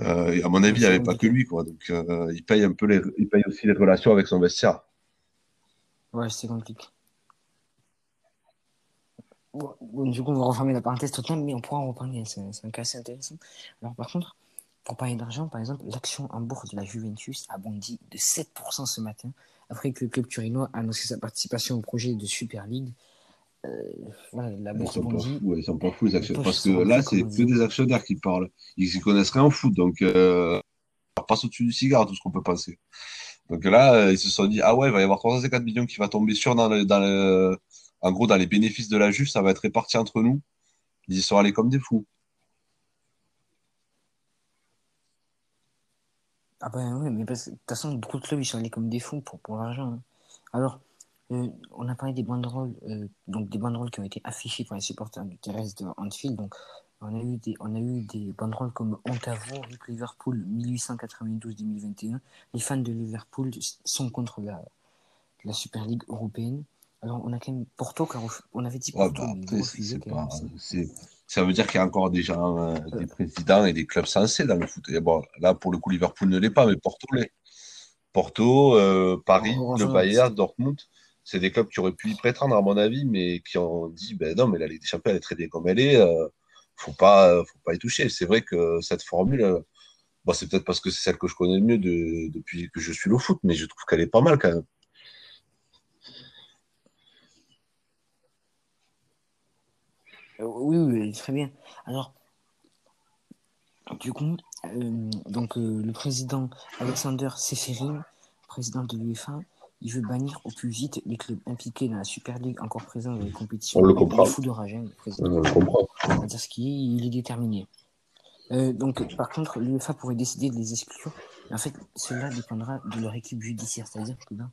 Euh, à mon avis, il n'y avait pas que lui, quoi. Donc, euh, il paye un peu les, il paye aussi les relations avec son vestiaire. Ouais, c'est compliqué. Bon, du coup, on va refermer la parenthèse Tottenham, mais on pourra en reparler. C'est un cas assez intéressant. Alors, par contre, pour parler d'argent, par exemple, l'action en bourse de la Juventus a bondi de 7% ce matin, après que le club turinois a annoncé sa participation au projet de Super League euh, la ils, fous, ils sont pas fous, les actionnaires. Parce que là, c'est que des actionnaires qui parlent. Ils y connaissent rien en foot, donc euh, passe au-dessus du cigare, tout ce qu'on peut penser. Donc là, euh, ils se sont dit, ah ouais, il va y avoir 354 millions qui va tomber sur dans le, dans le, en gros, dans les bénéfices de la juge, ça va être réparti entre nous. Ils y sont allés comme des fous. Ah ben oui, mais de toute façon, beaucoup de clubs, ils sont allés comme des fous pour, pour l'argent. Hein. Alors, euh, on a parlé des banderoles, euh, donc des banderoles qui ont été affichées par les supporters du terrestre de Anfield. Donc, on a eu des, on a eu des banderoles comme à Liverpool 1892-2021. Les fans de Liverpool sont contre la, la Super League européenne. Alors, on a quand même Porto, car on avait dit Porto. Bah, ça veut dire qu'il y a encore des gens, euh, des présidents et des clubs sensés dans le foot. bon, là, pour le coup, Liverpool ne l'est pas, mais Porto l'est. Porto, Paris, le Bayern, Dortmund c'est des clubs qui auraient pu y prétendre, à mon avis, mais qui ont dit ben non, mais la Ligue des Champions, elle est très bien comme elle est, euh, faut pas, faut pas y toucher. C'est vrai que cette formule, euh, c'est peut-être parce que c'est celle que je connais le mieux depuis que je suis le foot, mais je trouve qu'elle est pas mal quand même. Euh, oui, oui, très bien. Alors, du coup, donc le président Alexander Seferin, président de l'UEFA, il veut bannir au plus vite les clubs impliqués dans la Super League encore présents dans les compétitions. On le comprend. Il fou de rage, le président. On le comprend. On va dire ce qui est, il est déterminé. Euh, donc, par contre, l'UEFA pourrait décider de les exclure. en fait, cela dépendra de leur équipe judiciaire. C'est-à-dire que là,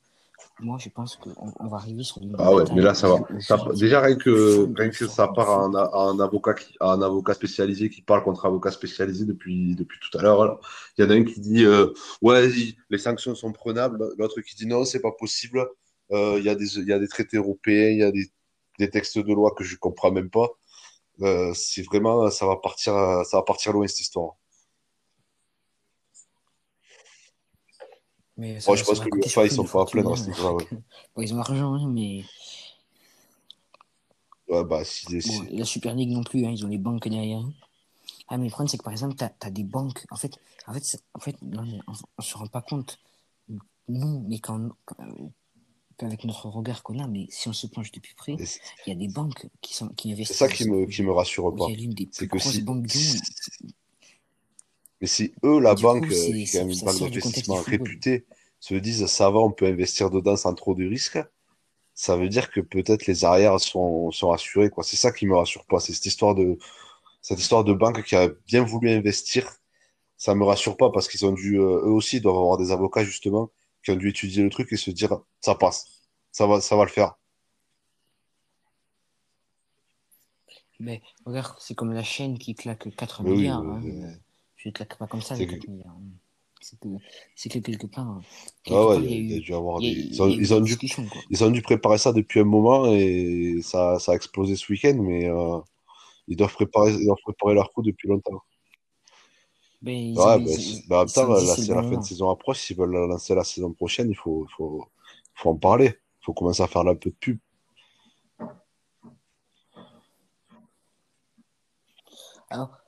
moi, je pense qu'on va arriver sur une. Ah ouais, mais là, ça va. déjà, rien que, rien que ça part à un, avocat un avocat spécialisé qui parle contre avocat spécialisé depuis, depuis tout à l'heure. Il y en a un qui dit euh, Ouais, les sanctions sont prenables. L'autre qui dit Non, c'est pas possible. Euh, il, y a des, il y a des traités européens, il y a des, des textes de loi que je comprends même pas. Euh, c'est vraiment, ça va partir, ça va partir loin cette histoire. Mais ça, je pense que l'UEFA, ils sont pas à plaindre à ce niveau-là. Ouais. Bon, ils ont l'argent, hein, mais. Ouais, bah, si, bon, la Super League non plus, hein, ils ont les banques derrière. Ah, mais le problème, c'est que par exemple, tu as, des banques. En fait, en fait, en fait non, on ne se rend pas compte. Nous, mais quand, avec notre regard qu'on a, mais si on se penche de plus près, il y a des banques qui, sont, qui investissent. C'est ça qui me, qui me rassure pas. C'est que si, Mais si eux, la banque, qui est une banque d'investissement réputée, se disent ça va, on peut investir dedans sans trop de risques, ça veut dire que peut-être les arrières sont, sont assurés. C'est ça qui me rassure pas. C'est cette histoire de cette histoire de banque qui a bien voulu investir. Ça me rassure pas parce qu'ils ont dû, euh, eux aussi, doivent avoir des avocats justement qui ont dû étudier le truc et se dire ça passe, ça va, ça va le faire. Mais regarde, c'est comme la chaîne qui claque 4 milliards. Hein. Je ne claque pas comme ça, les 4 milliards. C'est que, quelque part. ah ouais, il y, a dû avoir des. Ils ont, ils, ont dû, ils ont, dû, préparer ça depuis un moment et ça, ça a explosé ce week-end, mais euh, ils, doivent préparer, ils doivent préparer leur coup depuis longtemps. Mais ouais, en même temps, là, c'est la fin de saison approche. S'ils veulent la lancer la saison prochaine, il faut, faut, faut en parler. Il faut commencer à faire un peu de pub. Alors,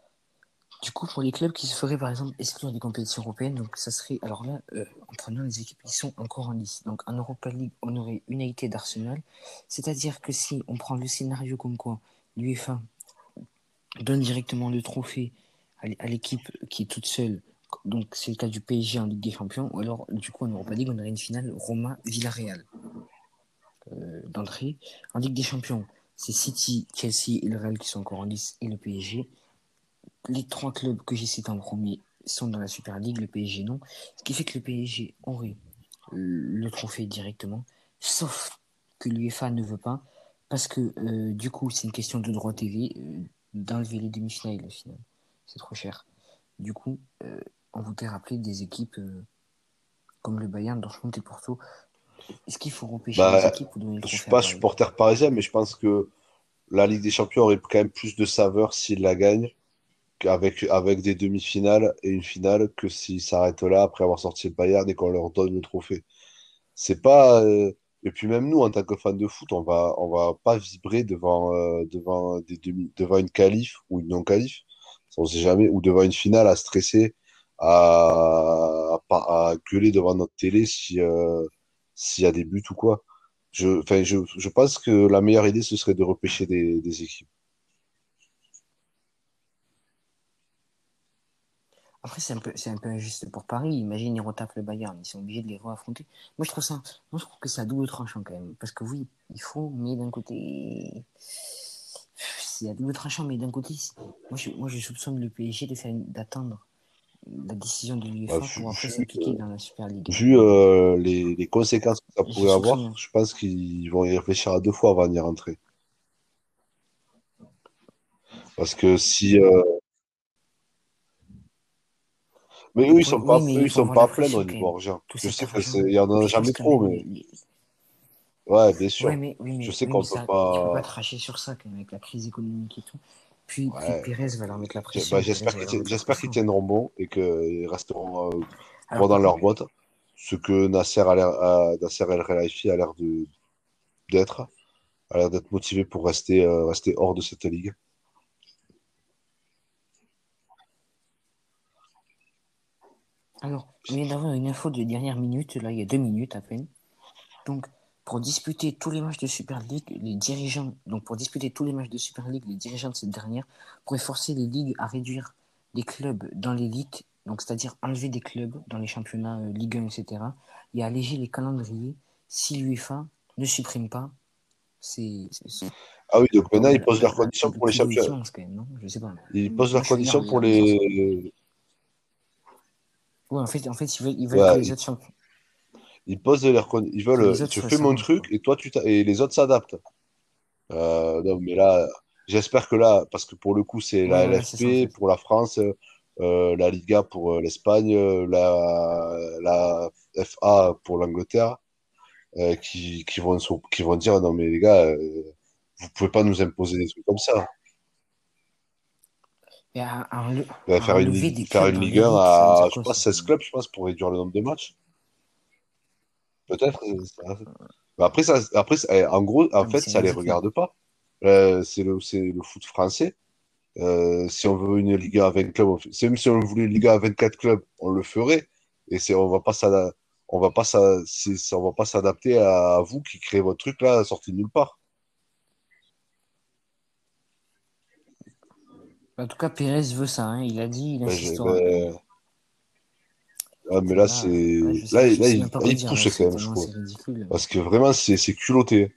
du coup, pour les clubs qui se feraient par exemple exclure des compétitions européennes, donc ça serait, alors là, euh, en prenant les équipes qui sont encore en liste. Donc en Europa League, on aurait United d'Arsenal. C'est-à-dire que si on prend le scénario comme quoi l'UEFA donne directement le trophée à l'équipe qui est toute seule, donc c'est le cas du PSG en Ligue des Champions, ou alors du coup en Europa League, on aurait une finale Roma-Villarreal euh, d'entrée. En Ligue des Champions, c'est City, Chelsea et le Real qui sont encore en lice et le PSG. Les trois clubs que j'ai cités en premier sont dans la Super League, le PSG non. Ce qui fait que le PSG aurait le trophée directement, sauf que l'UEFA ne veut pas, parce que euh, du coup c'est une question de droit TV euh, d'enlever les demi-finales et la finale c'est trop cher. Du coup, euh, on voudrait rappeler des équipes euh, comme le Bayern, Dortmund et Porto. Est-ce qu'il faut repêcher bah, des équipes ou donner Je suis pas supporter parisien, mais je pense que la Ligue des Champions aurait quand même plus de saveur s'il la gagne avec, avec des demi-finales et une finale que s'ils s'arrêtent là après avoir sorti le Bayern et qu'on leur donne le trophée. C'est pas. Euh, et puis même nous, en tant que fans de foot, on va, on va pas vibrer devant, devant, des devant une qualif ou une non-qualif on sait jamais, ou devant une finale à stresser, à, à, gueuler devant notre télé si euh, s'il y a des buts ou quoi. Je, je, je pense que la meilleure idée, ce serait de repêcher des, des équipes. Après, c'est un, peu, c'est un peu injuste pour Paris. Imagine, ils retapent le Bayern. Ils sont obligés de les re-affronter. Moi, je trouve ça, moi, je trouve que c'est à double tranchant quand même. Parce que oui, il faut, mais d'un côté, c'est à double tranchant, mais d'un côté, moi je, moi je soupçonne le PSG de faire d'attendre la décision de l'UEFA ah, pour après s'impliquer dans la Super League. Vu euh, les, les, conséquences que ça pourrait avoir, je pense qu'ils vont y réfléchir à deux fois avant d'y rentrer. Parce que si. Euh... Mais eux, ils sont pas, eux, ils sont pas à plaindre au niveau argent. Je sais qu'il y en a jamais trop, mais. Ouais, bien sûr. mais, oui, mais, je sais qu'on peut ça, pas. Tu peux pas cracher sur ça avec la crise économique et tout. Puis, ouais. puis Pérez va leur mettre la pression. Bah, J'espère qu'ils tiendront bon et qu'ils resteront euh, Alors, dans leur boîte. Ce que Nasser, a l'air, Nasser El a l'air d'être. A l'air d'être motivé pour rester, euh, rester hors de cette ligue. Alors, je viens d'avoir une info de dernière minute, là, il y a deux minutes à peine. Donc, pour disputer tous les matchs de Super League, les dirigeants, donc pour disputer tous les matchs de Super League, les dirigeants de cette dernière pourraient forcer les ligues à réduire les clubs dans l'élite, donc c'est-à-dire enlever des clubs dans les championnats euh, Ligue 1, etc., et alléger les calendriers si l'UEFA ne supprime pas ces. Ah oui, donc maintenant ils posent leurs conditions pour les championnats. Ils posent leurs conditions pour les. Ouais, en fait, en fait ils veulent, ils veulent que les autres championnats ils posent leur ils veulent je fais mon truc et toi tu et les autres s'adaptent. Euh, non mais là j'espère que là parce que pour le coup c'est la LFP pour la France euh, la Liga pour euh, l'Espagne la, la FA pour l'Angleterre qui, qui, vont qui vont dire non mais les gars vous pouvez pas nous imposer des trucs comme ça faire, une, faire une Ligue 1 à je 16 clubs je pense pour réduire le nombre de matchs Peut-être. Euh, après, ça, après eh, en gros, en ah, fait, ça les regarde pas. Euh, c'est le, le foot français. Euh, si on veut une Liga à 20 clubs, fait- même si on voulait une Liga à 24 clubs, on le ferait. Et c'est, on va pas va on va pas s'adapter à vous qui créez votre truc là, sorti de nulle part. En tout cas, Pérez veut ça, hein. Il a dit, il ben, ah, mais là, Là, c'est, là, là, il, là, il touche quand même, je ridicule. Parce que vraiment, c'est, culotté.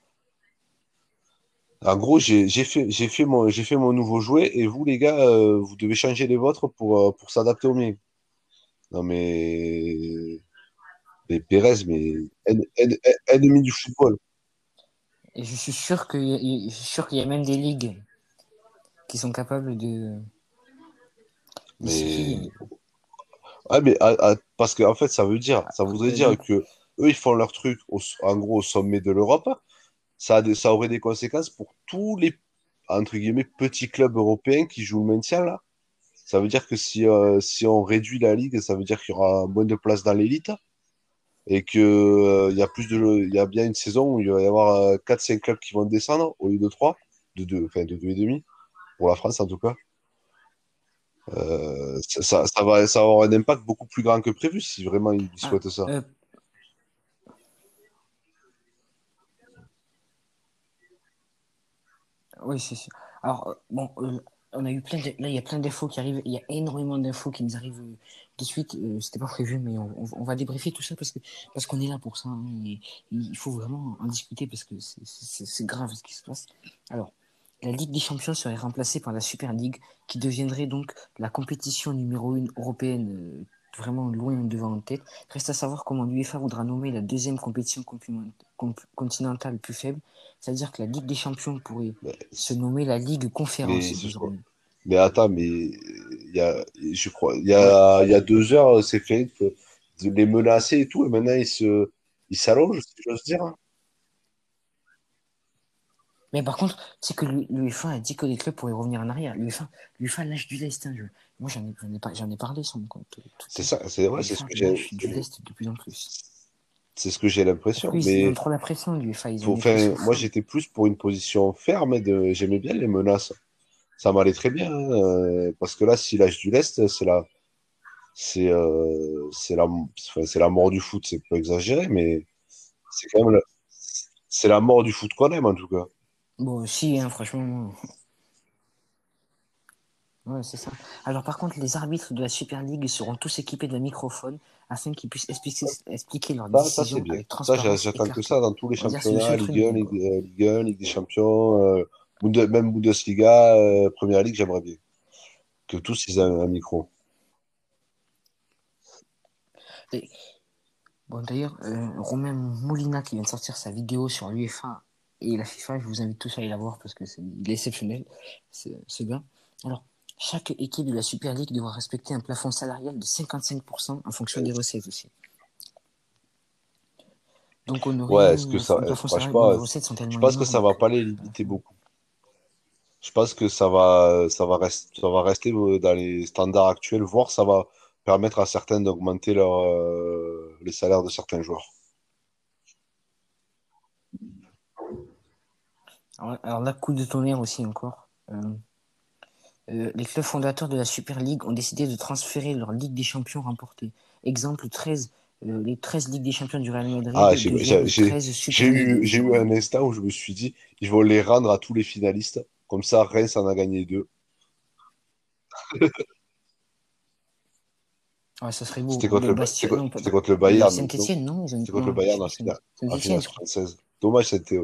En gros, j'ai, fait, j'ai fait mon, fait mon nouveau jouet et vous, les gars, euh, vous devez changer les vôtres pour, euh, pour s'adapter au mien. Non, mais, mais Pérez, mais en- en- en- ennemi du football. Et je suis sûr qu'il y, a- je suis sûr qu'il y a même des ligues qui sont capables de. Mais, ah, mais ah, ah, parce que en fait, ça veut dire, ça voudrait euh, dire que eux, ils font leur truc, au- en gros, au sommet de l'Europe. Ça des- ça aurait des conséquences pour tous les, entre guillemets, petits clubs européens qui jouent le maintien, là. Ça veut dire que si, euh, si on réduit la ligue, ça veut dire qu'il y aura moins de place dans l'élite et que, euh, il y a plus de, il y a bien une saison où il va y avoir euh, 4-5 clubs qui vont descendre au lieu de 3, de 2, enfin, de 2 et demi, pour la France en tout cas. Euh, ça, ça, va, ça va avoir un impact beaucoup plus grand que prévu si vraiment ils Ah, souhaitent ça. euh, oui, c'est sûr. Alors, euh, bon, euh, on a eu plein de... Là, il y a plein d'infos qui arrivent. Il y a énormément d'infos qui nous arrivent de suite. C'était pas prévu, mais on, va débriefer tout ça parce que parce qu'on est là pour ça. hein, et il faut vraiment en discuter parce que c'est grave ce qui se passe. Alors, la Ligue des Champions serait remplacée par la Super League, qui deviendrait donc la compétition numéro une européenne, euh, vraiment loin devant en tête. Reste à savoir comment l'UEFA voudra nommer la deuxième compétition continentale plus faible. C'est-à-dire que la Ligue des Champions pourrait Mais, se nommer la Ligue Conférence mais, attends, mais il y a, je crois, il y a, il y a deux heures, c'est fait les menacer et tout, et maintenant ils se, ils s'allongent, si j'ose dire. Mais par contre, sais que l'UEFA a dit que les clubs pourraient revenir en arrière. L'UEFA, l'UEFA lâche du lest. hein, je- Moi, j'en ai, j'en ai, j'en ai parlé sur mon compte. C'est ça, c'est vrai, c'est ce que j'ai, du lest de plus en plus. c'est ce que j'ai l'impression. Pourquoi ils Mais donnent trop la pression, l'UEFA Ils ont enfin, moi, j'étais plus pour une position ferme, de, j'aimais bien les menaces. Ça m'allait très bien, hein, euh, parce que là, s'il lâche du lest, c'est la, c'est, euh, c'est la, enfin, c'est la mort du foot, c'est pas exagéré, mais c'est quand même, la- c'est la mort du foot qu'on aime en tout cas. Bon, si, hein, franchement. Ouais, c'est ça. Alors, par contre, les arbitres de la Super League seront tous équipés d'un microphone afin qu'ils puissent expliquer, expliquer leurs Ça, ça c'est décisions bien. avec Ça, transparence et j'attends que ça dans tous les championnats, Ligue 1, bien, Ligue, euh, Ligue 1, Ligue des Champions, euh, même Bundesliga, euh, Première Ligue, j'aimerais bien que tous ils aient un, un micro. Et- Bon, d'ailleurs, euh, Romain Molina qui vient de sortir sa vidéo sur l'UEFA et la FIFA, je vous invite tous à aller la voir parce que c'est il est exceptionnel, ce ce gars. Alors, chaque équipe de la Super League devra respecter un plafond salarial de 55% en fonction des recettes aussi. Donc, on aurait Ouais, est-ce que ça, franchement, les recettes sont je tellement pense que ça énormes va pas les limiter beaucoup. Je pense que ça va, ça va rester, ça va rester dans les standards actuels, voire ça va permettre à certains d'augmenter leur, euh, les salaires de certains joueurs. Alors, alors là, coup de tonnerre aussi encore. Euh, euh, les clubs fondateurs de la Super League ont décidé de transférer leur Ligue des Champions remportée. Exemple 13, euh, les 13 Ligues des Champions du Real Madrid Ah, j'ai, deviennent j'ai, les j'ai 13 j'ai Super League eu, un instant où je me suis dit, ils vont les rendre à tous les finalistes. Comme ça, Reims en a gagné deux. Ouais, ça serait beau. C'était contre Bastia, contre, contre le Bayern. Saint-Etienne, non. C'était contre le non, Bayern en finale, française. Dommage, c'était.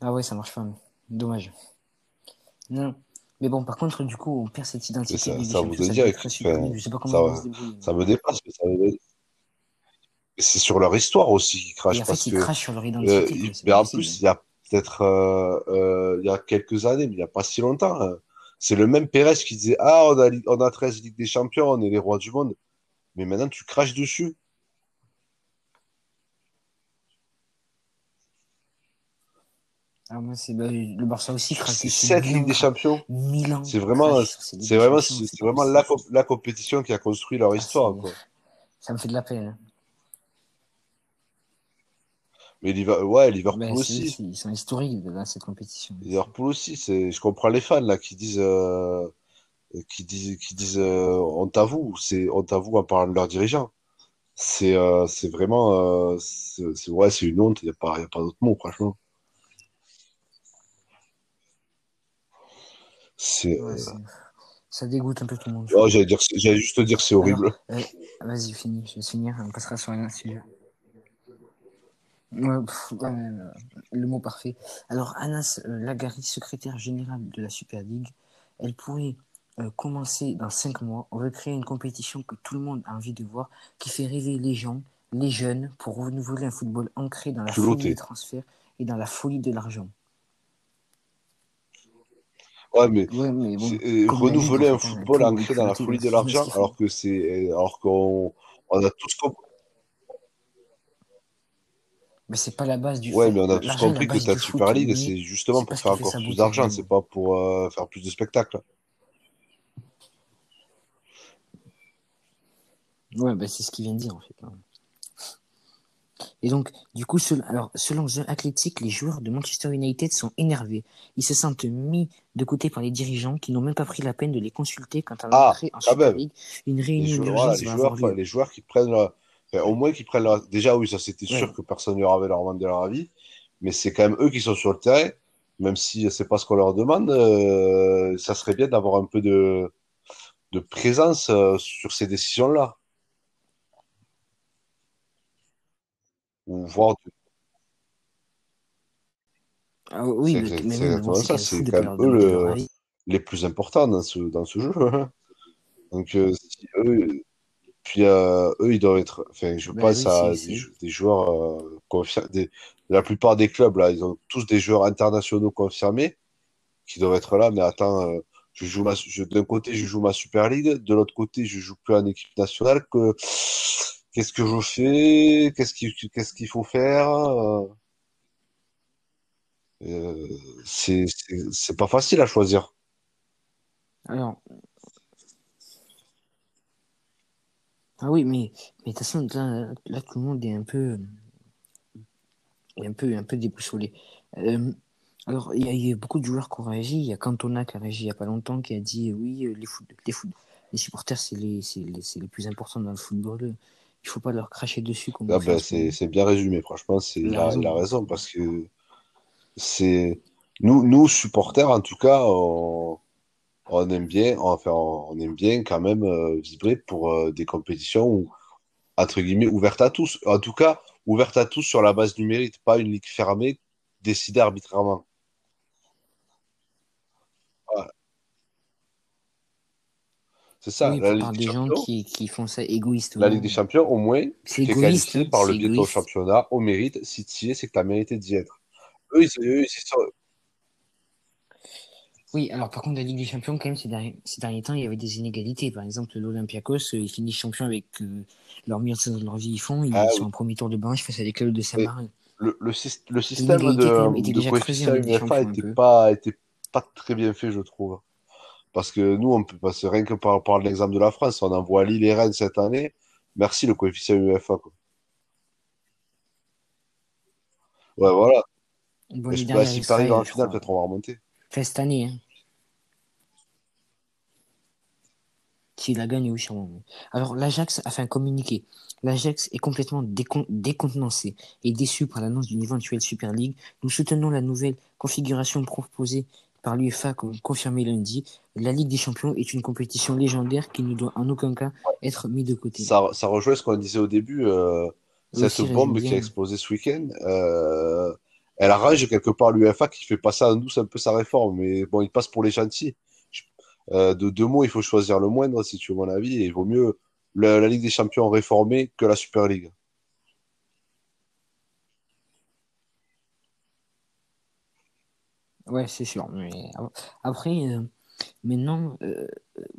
Ah ouais, ça marche pas. Dommage. Non. Mais bon, par contre, du coup, on perd cette identité de ça, Ligue des ça voudrait ça enfin. Je sais pas comment ça, me dépasse. mais ça me- C'est sur leur histoire aussi qu'ils Et crachent en parce fait, ils que, crachent sur leur euh, identité, mais en plus, il y a peut-être, euh, euh, il y a quelques années, mais il n'y a pas si longtemps, hein, c'est le même Pérez qui disait, ah, on a, on a 13 Ligues des Champions, on est les rois du monde. Mais maintenant, tu craches dessus. Ah, moi, c'est bah, le Barça aussi crache C'est dessus. 7 Ligues Milan, des Champions. Milan C'est vraiment, c'est vraiment, c'est vraiment la, la compétition qui a construit leur Ah, histoire, quoi. Ça me fait de la peine. hein. Mais ouais, Liverpool c'est, aussi. ils sont historiques dans cette compétition. Liverpool aussi. C'est, je comprends les fans là qui disent, euh, qui disent, qui disent, euh, on t'avoue, c'est, on t'avoue en parlant de leurs dirigeants. C'est, euh, c'est vraiment, euh, c'est, c'est- ouais, c'est une honte. Il y a pas, y a pas d'autre mot, franchement. C'est, Ouais, ça dégoûte un peu tout le monde. oh, j'allais dire, j'allais juste te dire que c'est Alors, horrible. euh, vas-y, finis, je vais finir, on passera sur un sujet. Ouais, pff, ouais, le mot parfait. Alors, Anas euh, Lagari, secrétaire général de la Super League, elle pourrait euh, commencer dans cinq mois. On veut créer une compétition que tout le monde a envie de voir, qui fait rêver les gens, les jeunes, pour renouveler un football ancré dans la folie des transferts et dans la folie de l'argent. Ouais, mais Ouais, mais bon, c'est, euh, renouveler un hein, football ancré dans la folie de l'argent, alors que c'est, alors qu'on, on a tous compris. Mais c'est pas la base du Ouais, fait. mais on a tous compris que ta Super League, c'est justement pour faire encore plus d'argent, c'est pas pour euh, faire plus de spectacles. Ouais, bah, c'est ce qu'il vient de dire en fait. Et donc, du coup, sel- alors, selon The Athletic, les joueurs de Manchester United sont énervés. Ils se sentent mis de côté par les dirigeants qui n'ont même pas pris la peine de les consulter quant à Ah, en quand Super. League. Une Les réunion joueurs, les joueurs, enfin, lieu. les joueurs qui prennent enfin, au moins qui prennent leur... Déjà, oui, ça c'était sûr que personne ne leur avait leur demandé leur avis, mais c'est quand même eux qui sont sur le terrain, même si c'est pas ce qu'on leur demande, euh, ça serait bien d'avoir un peu de, de présence euh, sur ces décisions-là. Ou voir, Ah oui, mais, bon, ça, c'est quand même eux le- les plus importants dans ce, dans ce jeu. hein. Donc, euh, si eux, puis euh, eux, ils doivent être, enfin, je Bah pense oui, à des, joueurs euh, confir- des- la plupart des clubs là, ils ont tous des joueurs internationaux confirmés qui doivent être là. Mais attends, je joue ma, je- d'un côté, je joue ma Super League, de l'autre côté, je joue plus en équipe nationale. Que qu'est-ce que je fais? Qu'est-ce qu'il, faut faire? Euh, c'est, pas facile à choisir. Alors, ah oui, mais, de toute façon, là, tout le monde est un peu, un peu, un peu déboussolé. Euh, alors, il y, a beaucoup de joueurs qui ont réagi. Il y a Cantona qui a réagi il n'y a pas longtemps, qui a dit oui, euh, les, foot, les, les supporters, c'est les, les, c'est les plus importants dans le football. Il faut pas leur cracher dessus comme en ben, ce c'est, bien résumé. Franchement, c'est, Il il a a, il raison. parce que c'est, nous, nous, supporters, en tout cas, on, on aime bien, enfin, on aime bien quand même euh, vibrer pour euh, des compétitions où, entre guillemets, ouvertes à tous. En tout cas, ouvertes à tous sur la base du mérite, pas une ligue fermée décidée arbitrairement. C'est ça, Oui, la Ligue des des gens Champions. qui, qui font ça La Ligue des. Champions, au moins, C'est égoïste, qualifié par le biais de ton égoïste. championnat au mérite. Si tu y es, c'est que tu as mérité d'y être. Eux, ils, eux, ils sont... Oui, alors par contre, la Ligue des Champions, quand même, ces derniers, ces derniers temps, il y avait des inégalités. Par exemple, l'Olympiakos, euh, ils finissent champions avec euh, leur meilleure saison de leur vie. Ils font, Ah ils sont oui. en premier tour de barrage face à des clubs de Mais Saint-Marin. le, le, le système de, de en coefficient Ligue des UEFA Champions, un était peu. pas, était pas très bien fait, je trouve. Parce que nous, on peut passer rien que par, par l'exemple de la France. On envoie Lille et Rennes cette année. Merci le coefficient UEFA, quoi. Ouais, voilà. Bon, je- bah, dernières si Paris va en finale, peut-être on va remonter. Enfin, cette année, hein. S'il la gagne, oui, sûrement. Alors, l'Ajax a fait un communiqué. L'Ajax est complètement décon- décontenancé et déçu par l'annonce d'une éventuelle Super League. Nous soutenons la nouvelle configuration proposée par l'UEFA, comme confirmé lundi. La Ligue des Champions est une compétition légendaire qui ne doit en aucun cas être mise de côté. Ça, ça rejoint ce qu'on disait au début. euh, cette bombe qui a explosé ce week-end, euh, elle arrange quelque part l'UEFA qui fait passer en douce un peu sa réforme. Mais bon, il passe pour les gentils. Euh, de deux mots, il faut choisir le moindre, si tu veux mon avis. Et il vaut mieux la, la Ligue des Champions réformée que la Super League. Ouais, c'est sûr. Mais après, euh, maintenant, euh,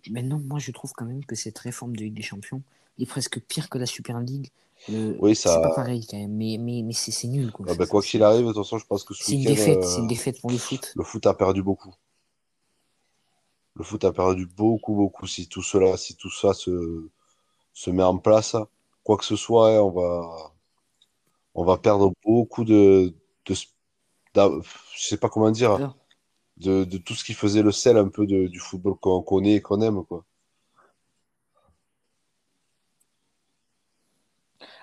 maintenant, moi, je trouve quand même que cette réforme de Ligue des Champions est presque pire que la Super League. Euh, Oui, c'est pas ça. pareil quand même, mais, mais, mais c'est nul, quoi. ah Ça, ça, quoi qu'il arrive, de toute façon, je pense que ce c'est une défaite, c'est une euh, défaite pour le foot. le foot a perdu beaucoup. Le foot a perdu beaucoup, beaucoup. Si tout cela, si tout ça se, se met en place, quoi que ce soit, hein, on va, on va perdre beaucoup de, de, je sais pas comment dire, de, de tout ce qui faisait le sel un peu de- du football qu'on connaît et qu'on aime, quoi.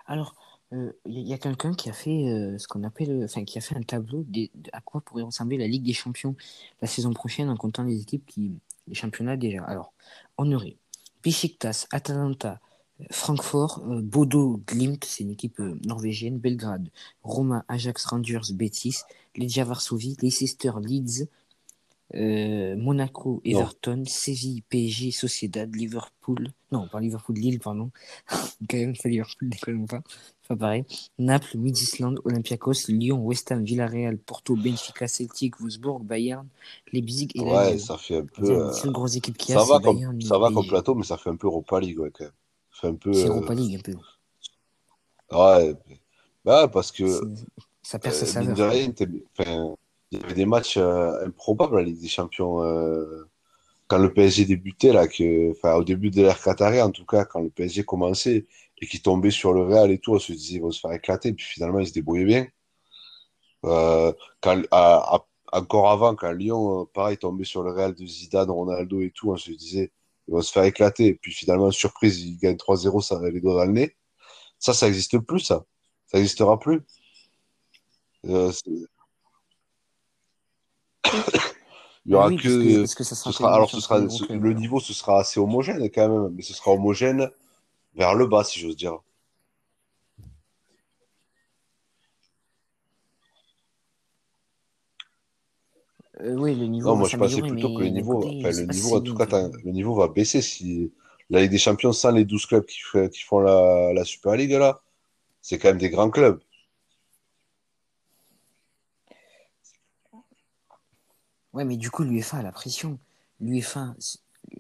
alors, euh, il y, a quelqu'un qui a fait euh, ce qu'on appelle, euh, enfin, qui a fait un tableau des- de, à quoi pourrait ressembler la Ligue des Champions la saison prochaine en comptant les équipes qui, les championnats déjà. Alors, on aurait Besiktas, Atalanta, euh, Francfort, euh, Bodo, Glimt, c'est une équipe euh, norvégienne, Belgrade, Roma, Ajax, Rangers, Betis, Legia Varsovie, Leicester, Leeds, euh, Monaco, Non. Everton, Séville, PSG, Sociedad, Liverpool, non, pas Liverpool, Lille, pardon, quand même, c'est Liverpool, déconnons pas, c'est pas pareil, Naples, Midtjylland, Olympiakos, Lyon, West Ham, Villarreal, Porto, Benfica, Celtic, Wolfsburg, Bayern, Leipzig et Ouais, Lazio. ça fait un peu, euh, Les seules grosses équipes qu'il y a, ça va c'est comme, Bayern ça va comme plateau, mais ça fait un peu Europa League, ouais, quand même. Fait un peu, c'est euh, Europa League un peu. ouais, ouais, parce que, C'est- Ça perd sa euh, saveur. il y avait des matchs euh, improbables à la Ligue des Champions. quand le PSG débutait, là, que, enfin, au début de l'ère Qatari, en tout cas, quand le PSG commençait et qu'il tombait sur le Real et tout, on se disait, ils vont se faire éclater. Puis finalement, ils se débrouillaient bien. Euh, quand, à- à- encore avant, quand Lyon, pareil, tombait sur le Real de Zidane, Ronaldo et tout, on se disait, ils vont se faire éclater. Et puis finalement, surprise, ils gagnent 3-0, ça les doigts dans le nez. Ça, ça n'existe plus, ça. Ça n'existera plus. Euh, il y Ah aura oui, parce que, que, parce que ça sera alors ce sera, ce- le niveau, ce sera assez homogène quand même, mais ce sera homogène vers le bas, si j'ose dire. Euh, oui, le niveau Non, va moi je pensais plutôt que le niveau, côté, enfin le si niveau, en tout cas, le niveau va baisser si la Ligue des Champions sans les 12 clubs qui, font la, la Super League là, c'est quand même des grands clubs. Ouais, mais du coup, l'UEFA a la pression. L'UEFA,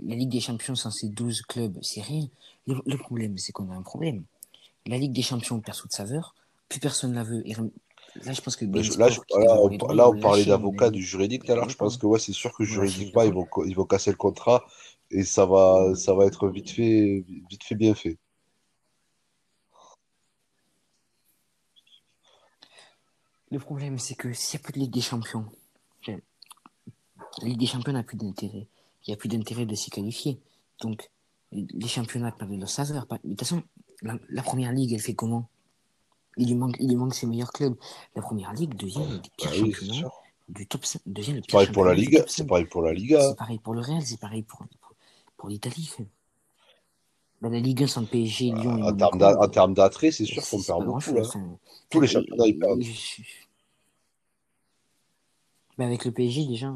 la Ligue des Champions sans ces 12 clubs, c'est rien. Le, le problème, c'est qu'on a un problème. La Ligue des Champions perd toute saveur, plus personne la veut. Et là, je pense que là, je- là, on, là, parlait d'avocat du juridique tout à l'heure. Je pense que ouais, c'est sûr que juridiquement, ils vont, ils vont casser le contrat et ça va, ça va être vite fait, vite fait, bien fait. Le problème, c'est que s'il n'y a plus de Ligue des Champions, la Ligue des Champions n'a plus d'intérêt. Il n'y a plus d'intérêt de s'y qualifier. Donc, les championnats perdent leur saveur. De toute façon, la, la première ligue, elle fait comment? Il lui, manque, il lui manque ses meilleurs clubs. La première ligue devient le Bah pire oui, c'est championnat du top 5, devient le C'est pire pareil pour la Liga, c'est 5. pareil pour la Liga. C'est pareil pour le Real, c'est pareil pour, pour, pour l'Italie. Ben, la Ligue 1 sans PSG, Lyon et En termes d'attrait, c'est sûr qu'on perd beaucoup là. Enfin, Tous les championnats, ils perdent. je- ben, avec le PSG déjà.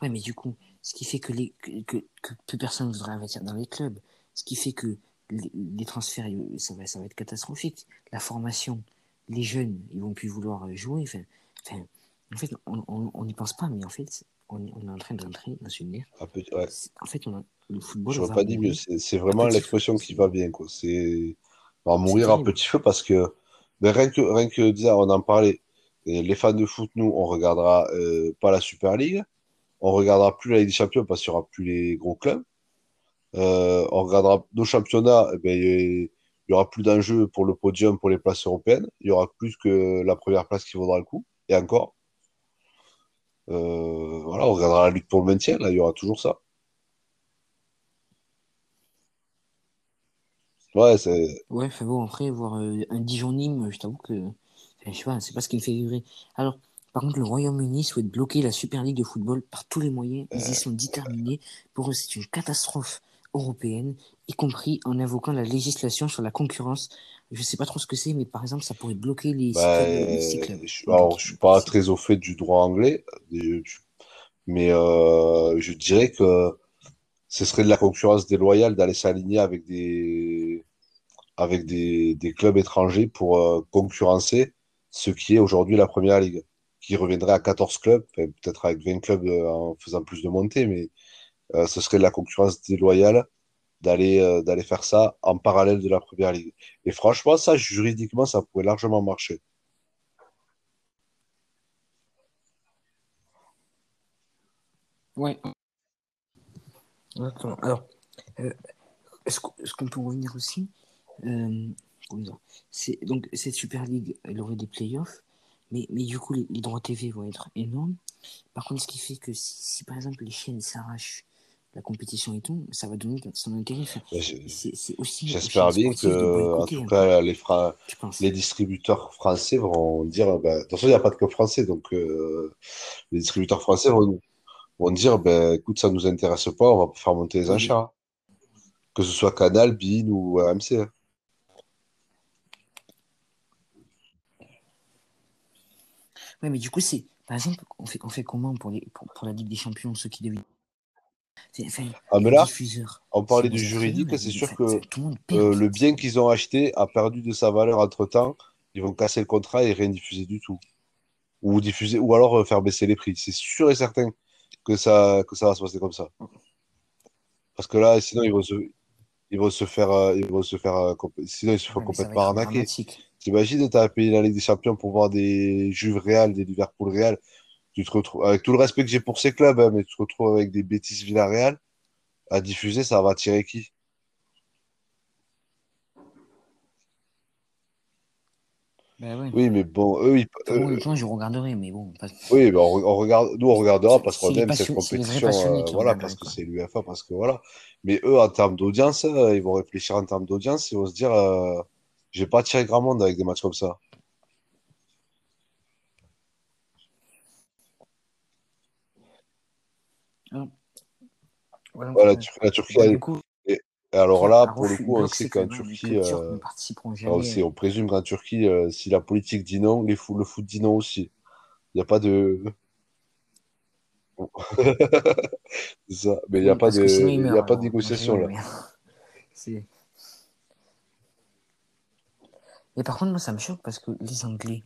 Ouais, mais du coup, ce qui fait que, les, que, que, que plus personne ne voudra investir dans les clubs, ce qui fait que les, transferts, ça va, ça va être catastrophique. La formation, les jeunes, ils vont plus vouloir jouer. Enfin, enfin, en fait, on n'y pense pas, mais en fait, on, est- on est en train d'entrer dans une ère. Un peu- ouais. c'est- En fait, on a, le football J'aurais va pas dit mieux. C'est vraiment l'expression qui va bien, quoi. C'est on va mourir terrible. petit feu parce que ben, rien que rien que déjà, on en parlait. Et les fans de foot, nous, on regardera euh, pas la Super League, on regardera plus la Ligue des Champions parce qu'il y aura plus les gros clubs. Euh, on regardera nos championnats, eh ben, il y aura plus d'enjeux pour le podium, pour les places européennes. Il y aura plus que la première place qui vaudra le coup. Et encore. Euh, voilà, on regardera la lutte pour le maintien. Là, il y aura toujours ça. Ouais, c'est. Ouais, enfin bon, après, voir euh, un Dijon-Nîmes, je t'avoue que. enfin, je sais pas, c'est pas ce qui me fait vibrer. Alors, par contre, le Royaume-Uni souhaite bloquer la Super League de football par tous les moyens. Ils y sont déterminés. Pour eux, c'est une catastrophe européenne, y compris en invoquant la législation sur la concurrence. Je sais pas trop ce que c'est, mais par exemple, ça pourrait bloquer les Bah, les alors, je suis donc, pas très au fait du droit anglais, mais euh, je dirais que ce serait de la concurrence déloyale d'aller s'aligner avec des, avec des, des clubs étrangers pour euh, concurrencer ce qui est aujourd'hui la Première Ligue, qui reviendrait à 14 clubs, peut-être avec 20 clubs euh, en faisant plus de montées, mais euh, ce serait de la concurrence déloyale d'aller euh, d'aller faire ça en parallèle de la Première Ligue. Et franchement, ça, juridiquement, ça pourrait largement marcher. Ouais. Alors, euh, est-ce qu'on est-ce qu'on peut revenir aussi euh, c'est, donc, cette Super League, elle aurait des playoffs, mais, mais du coup, les, les droits TV vont être énormes. Par contre, ce qui fait que si, si, par exemple les chaînes s'arrachent la compétition et tout, ça va donner son intérêt. C'est, aussi. J'espère bien que, en tout cas, les, Fra- les distributeurs français vont dire, ben, de toute façon, il n'y a pas de club français, donc euh, les distributeurs français vont, vont dire, ben, écoute, ça nous intéresse pas, on va faire monter les Oui. achats. Que ce soit Canal, BeIN ou AMC. hein. Ouais, mais du coup, c'est. Par exemple, on fait, on fait comment pour, les, pour, pour la Ligue des Champions, ceux qui deviennent. Enfin, Ah, mais là, on parlait du juridique, c'est sûr que euh, le bien qu'ils ont acheté a perdu de sa valeur entre-temps. Ils vont casser le contrat et rien diffuser du tout. Ou diffuser, ou alors euh, faire baisser les prix. C'est sûr et certain que ça, que ça va se passer comme ça. Parce que là, sinon, ils vont se, ils vont se faire, euh, ils vont se faire, sinon, ils se font Ouais, ça va complètement arnaquer. T'imagines, t'as payé la Ligue des Champions pour voir des Juve Real, des Liverpool Real. Tu te retrouves, avec tout le respect que j'ai pour ces clubs, hein, mais tu te retrouves avec des bêtises Villarreal à diffuser, ça va tirer qui? Ouais. Oui, mais bon, eux, ils, bon, eux, honnêtement, je regarderai, mais bon. oui, ben, on, on regarde, nous, on regardera parce qu'on aime cette compétition, euh, voilà, parce que c'est l'UEFA, parce que voilà. Mais eux, en termes d'audience, euh, ils vont réfléchir en termes d'audience, ils vont se dire, euh, je vais pas attirer grand monde avec des matchs comme ça. Ouais, donc, Voilà, euh, la Turquie, coup, et, et alors là, pour le coup, on bloque sait qu'en Turquie, euh, jamais. aussi, on présume qu'en Turquie, euh, si la politique dit non, les fou- le foot dit non aussi. Il n'y a pas de, ça. Mais il n'y a Oui, pas sinon de, il y a pas de négociation là. mais par contre, moi, ça me choque parce que les Anglais,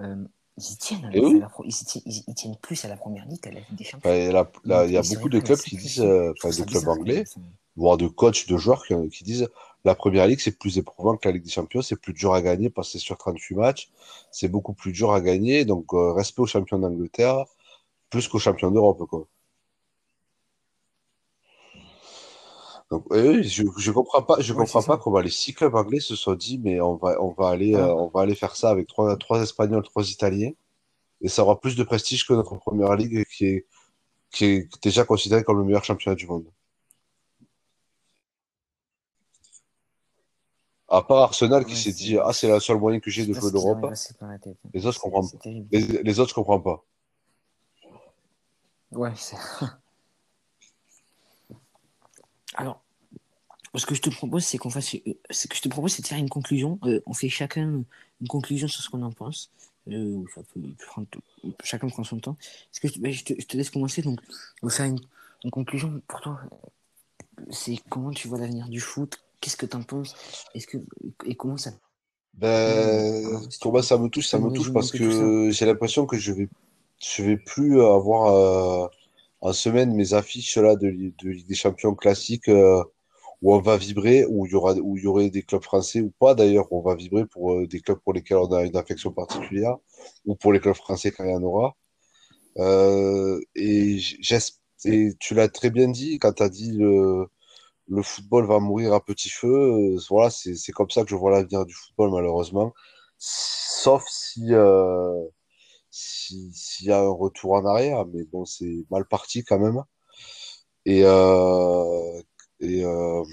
euh, ils y tiennent. Et oui. pro- ils, tiennent, ils- ils tiennent plus à la première ligue qu'à la Ligue des Champions. il y a beaucoup de clubs qui disent, euh, Je trouve enfin, de ça clubs anglais, voire de coachs, de joueurs qui, qui disent la première ligue, c'est plus éprouvant que la Ligue des Champions, c'est plus dur à gagner parce que c'est sur 38 matchs, c'est beaucoup plus dur à gagner. Donc, euh, respect aux champions d'Angleterre, plus qu'aux champions d'Europe, quoi. Donc, je, je comprends pas, je Ouais, comprends pas comment les six clubs anglais se sont dit, mais on va, on va aller, euh, on va aller faire ça avec trois, trois Espagnols, trois Italiens, et ça aura plus de prestige que notre première ligue qui est, qui est déjà considérée comme le meilleur championnat du monde. À part Arsenal qui ouais, s'est dit, c'est. ah, c'est la seule moyen que j'ai de pas jouer l'Europe. Les autres, je comprends, terrible. les, les autres, je comprends pas. Ouais, c'est. Alors, ce que je te propose, c'est qu'on fasse. euh, Ce que je te propose, c'est de faire une conclusion. Euh, on fait chacun une conclusion sur ce qu'on en pense. Euh, ça peut prendre- chacun prend son temps. Est-ce que je, bah, je te, je te laisse commencer. Donc, on faire une, une conclusion pour toi. C'est comment tu vois l'avenir du foot? Qu'est-ce que tu en penses? Est-ce que et comment ça Ben, Alors, si tu comment peux, ça me touche? Ça me touche parce que j'ai l'impression que je vais, je vais plus avoir euh, en semaine mes affiches là de, Li- de Ligue des Champions classiques euh, où on va vibrer, où il y aura, où il y aurait des clubs français ou pas d'ailleurs, on va vibrer pour euh, des clubs pour lesquels on a une affection particulière ou pour les clubs français quand il y en aura. Euh, et et tu l'as très bien dit quand tu as dit le, le football va mourir à petit feu. euh, voilà, c'est, c'est comme ça que je vois l'avenir du football, malheureusement. Sauf si, euh, si, s'il y a un retour en arrière, mais bon, c'est mal parti quand même. Et, euh, euh,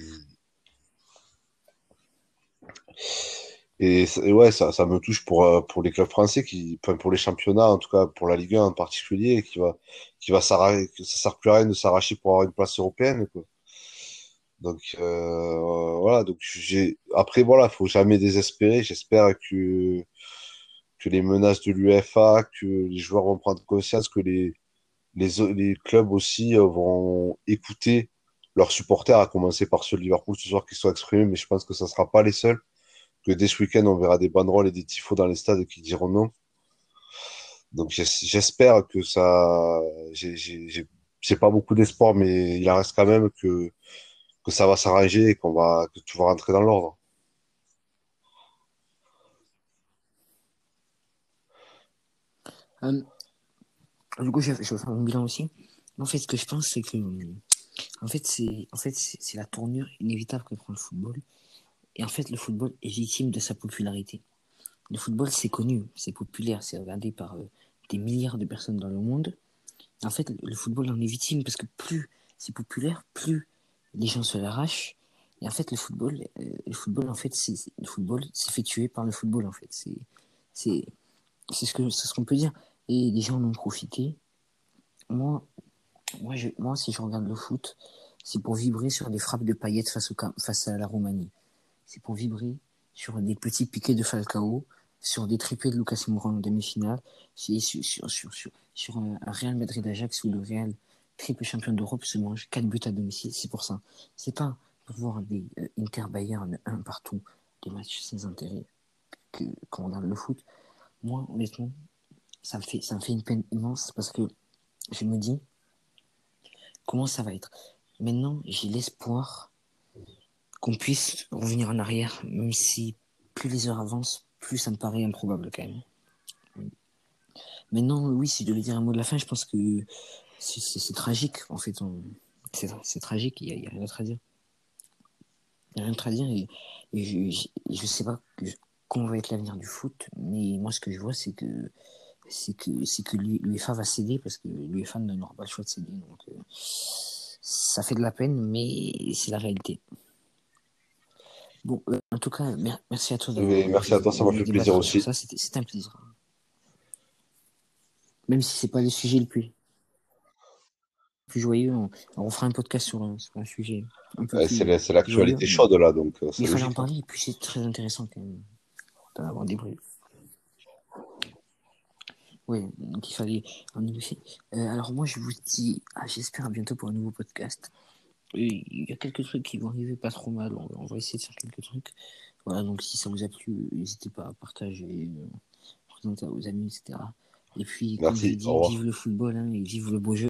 et, ouais, ça, me touche pour, euh, pour les clubs français, qui, pour les championnats, en tout cas pour la Ligue 1 en particulier, qui va, qui va s'arracher, ça sert plus à rien de s'arracher pour avoir une place européenne. Donc voilà, donc j'ai après voilà, faut jamais désespérer. J'espère que que les menaces de l'UEFA, que les joueurs vont prendre conscience, que les clubs aussi euh, vont écouter leurs supporters, à commencer par ceux de Liverpool ce soir qui sont exprimés, mais je pense que ça sera pas les seuls. Que dès ce week-end, on verra des banderoles et des tifos dans les stades qui diront non. Donc j'es- j'espère que ça, j'ai pas beaucoup d'espoir, mais il en reste quand même que que ça va s'arranger et qu'on va, que tout va rentrer dans l'ordre. Euh, Du coup, je, vais faire mon bilan aussi. En fait, ce que je pense, c'est que, en fait, c'est, en fait, la tournure inévitable que prend le football. Et en fait, le football est victime de sa popularité. Le football, c'est connu, c'est populaire, c'est regardé par euh, des milliards de personnes dans le monde. En fait, le football en est victime parce que plus c'est populaire, plus les gens se l'arrachent. Et en fait, le football, euh, le football, en fait, c'est le football, c'est fait tuer par le football, en fait. C'est ce que, c'est ce qu'on peut dire. Et les gens en ont profité. Moi, moi, je, moi, si je regarde le foot, c'est pour vibrer sur des frappes de paillettes face, au, face à la Roumanie. C'est pour vibrer sur des petits piquets de Falcao, sur des triplés de Lucas Moura en demi-finale, sur, sur, sur, sur, un, Real Madrid-Ajax où le Real, triple champion d'Europe, se mange 4 buts à domicile. C'est pour ça. C'est pas pour voir des euh, Inter Bayern un partout, des matchs sans intérêt quand on regarde le foot. Moi, honnêtement, ça me fait, ça me fait une peine immense parce que je me dis comment ça va être? Maintenant, j'ai l'espoir qu'on puisse revenir en arrière, même si plus les heures avancent, plus ça me paraît improbable quand même. Maintenant, oui, si je devais dire un mot de la fin, je pense que c'est tragique, en fait. C'est tragique, il n'y a, rien à dire. Il n'y a rien à dire et, je ne sais pas comment va être l'avenir du foot, mais moi, ce que je vois, c'est que c'est que c'est que l'UEFA va céder parce que l'UEFA n'aura pas le choix de céder. Donc, euh, ça fait de la peine, mais c'est la réalité. Bon, euh, en tout cas, merci à toi. merci à toi, ça m'a fait plaisir aussi. Ça, c'était un plaisir. Même si c'est pas le sujet le plus, plus joyeux, on, on fera un podcast sur un, sur un sujet. c'est l'actualité chaude là, donc. Euh, il fallait en parler, et puis c'est très intéressant quand même d'en avoir des Oui, donc il fallait en négocier. Euh, alors moi, je vous dis, ah, j'espère à bientôt pour un nouveau podcast il y a quelques trucs qui vont arriver pas trop mal. On, va essayer de faire quelques trucs. Voilà, donc si ça vous a plu, n'hésitez pas à partager, euh, présenter à vos amis, etc. Et puis, comme je dis, vive le football hein, et vive le beau jeu.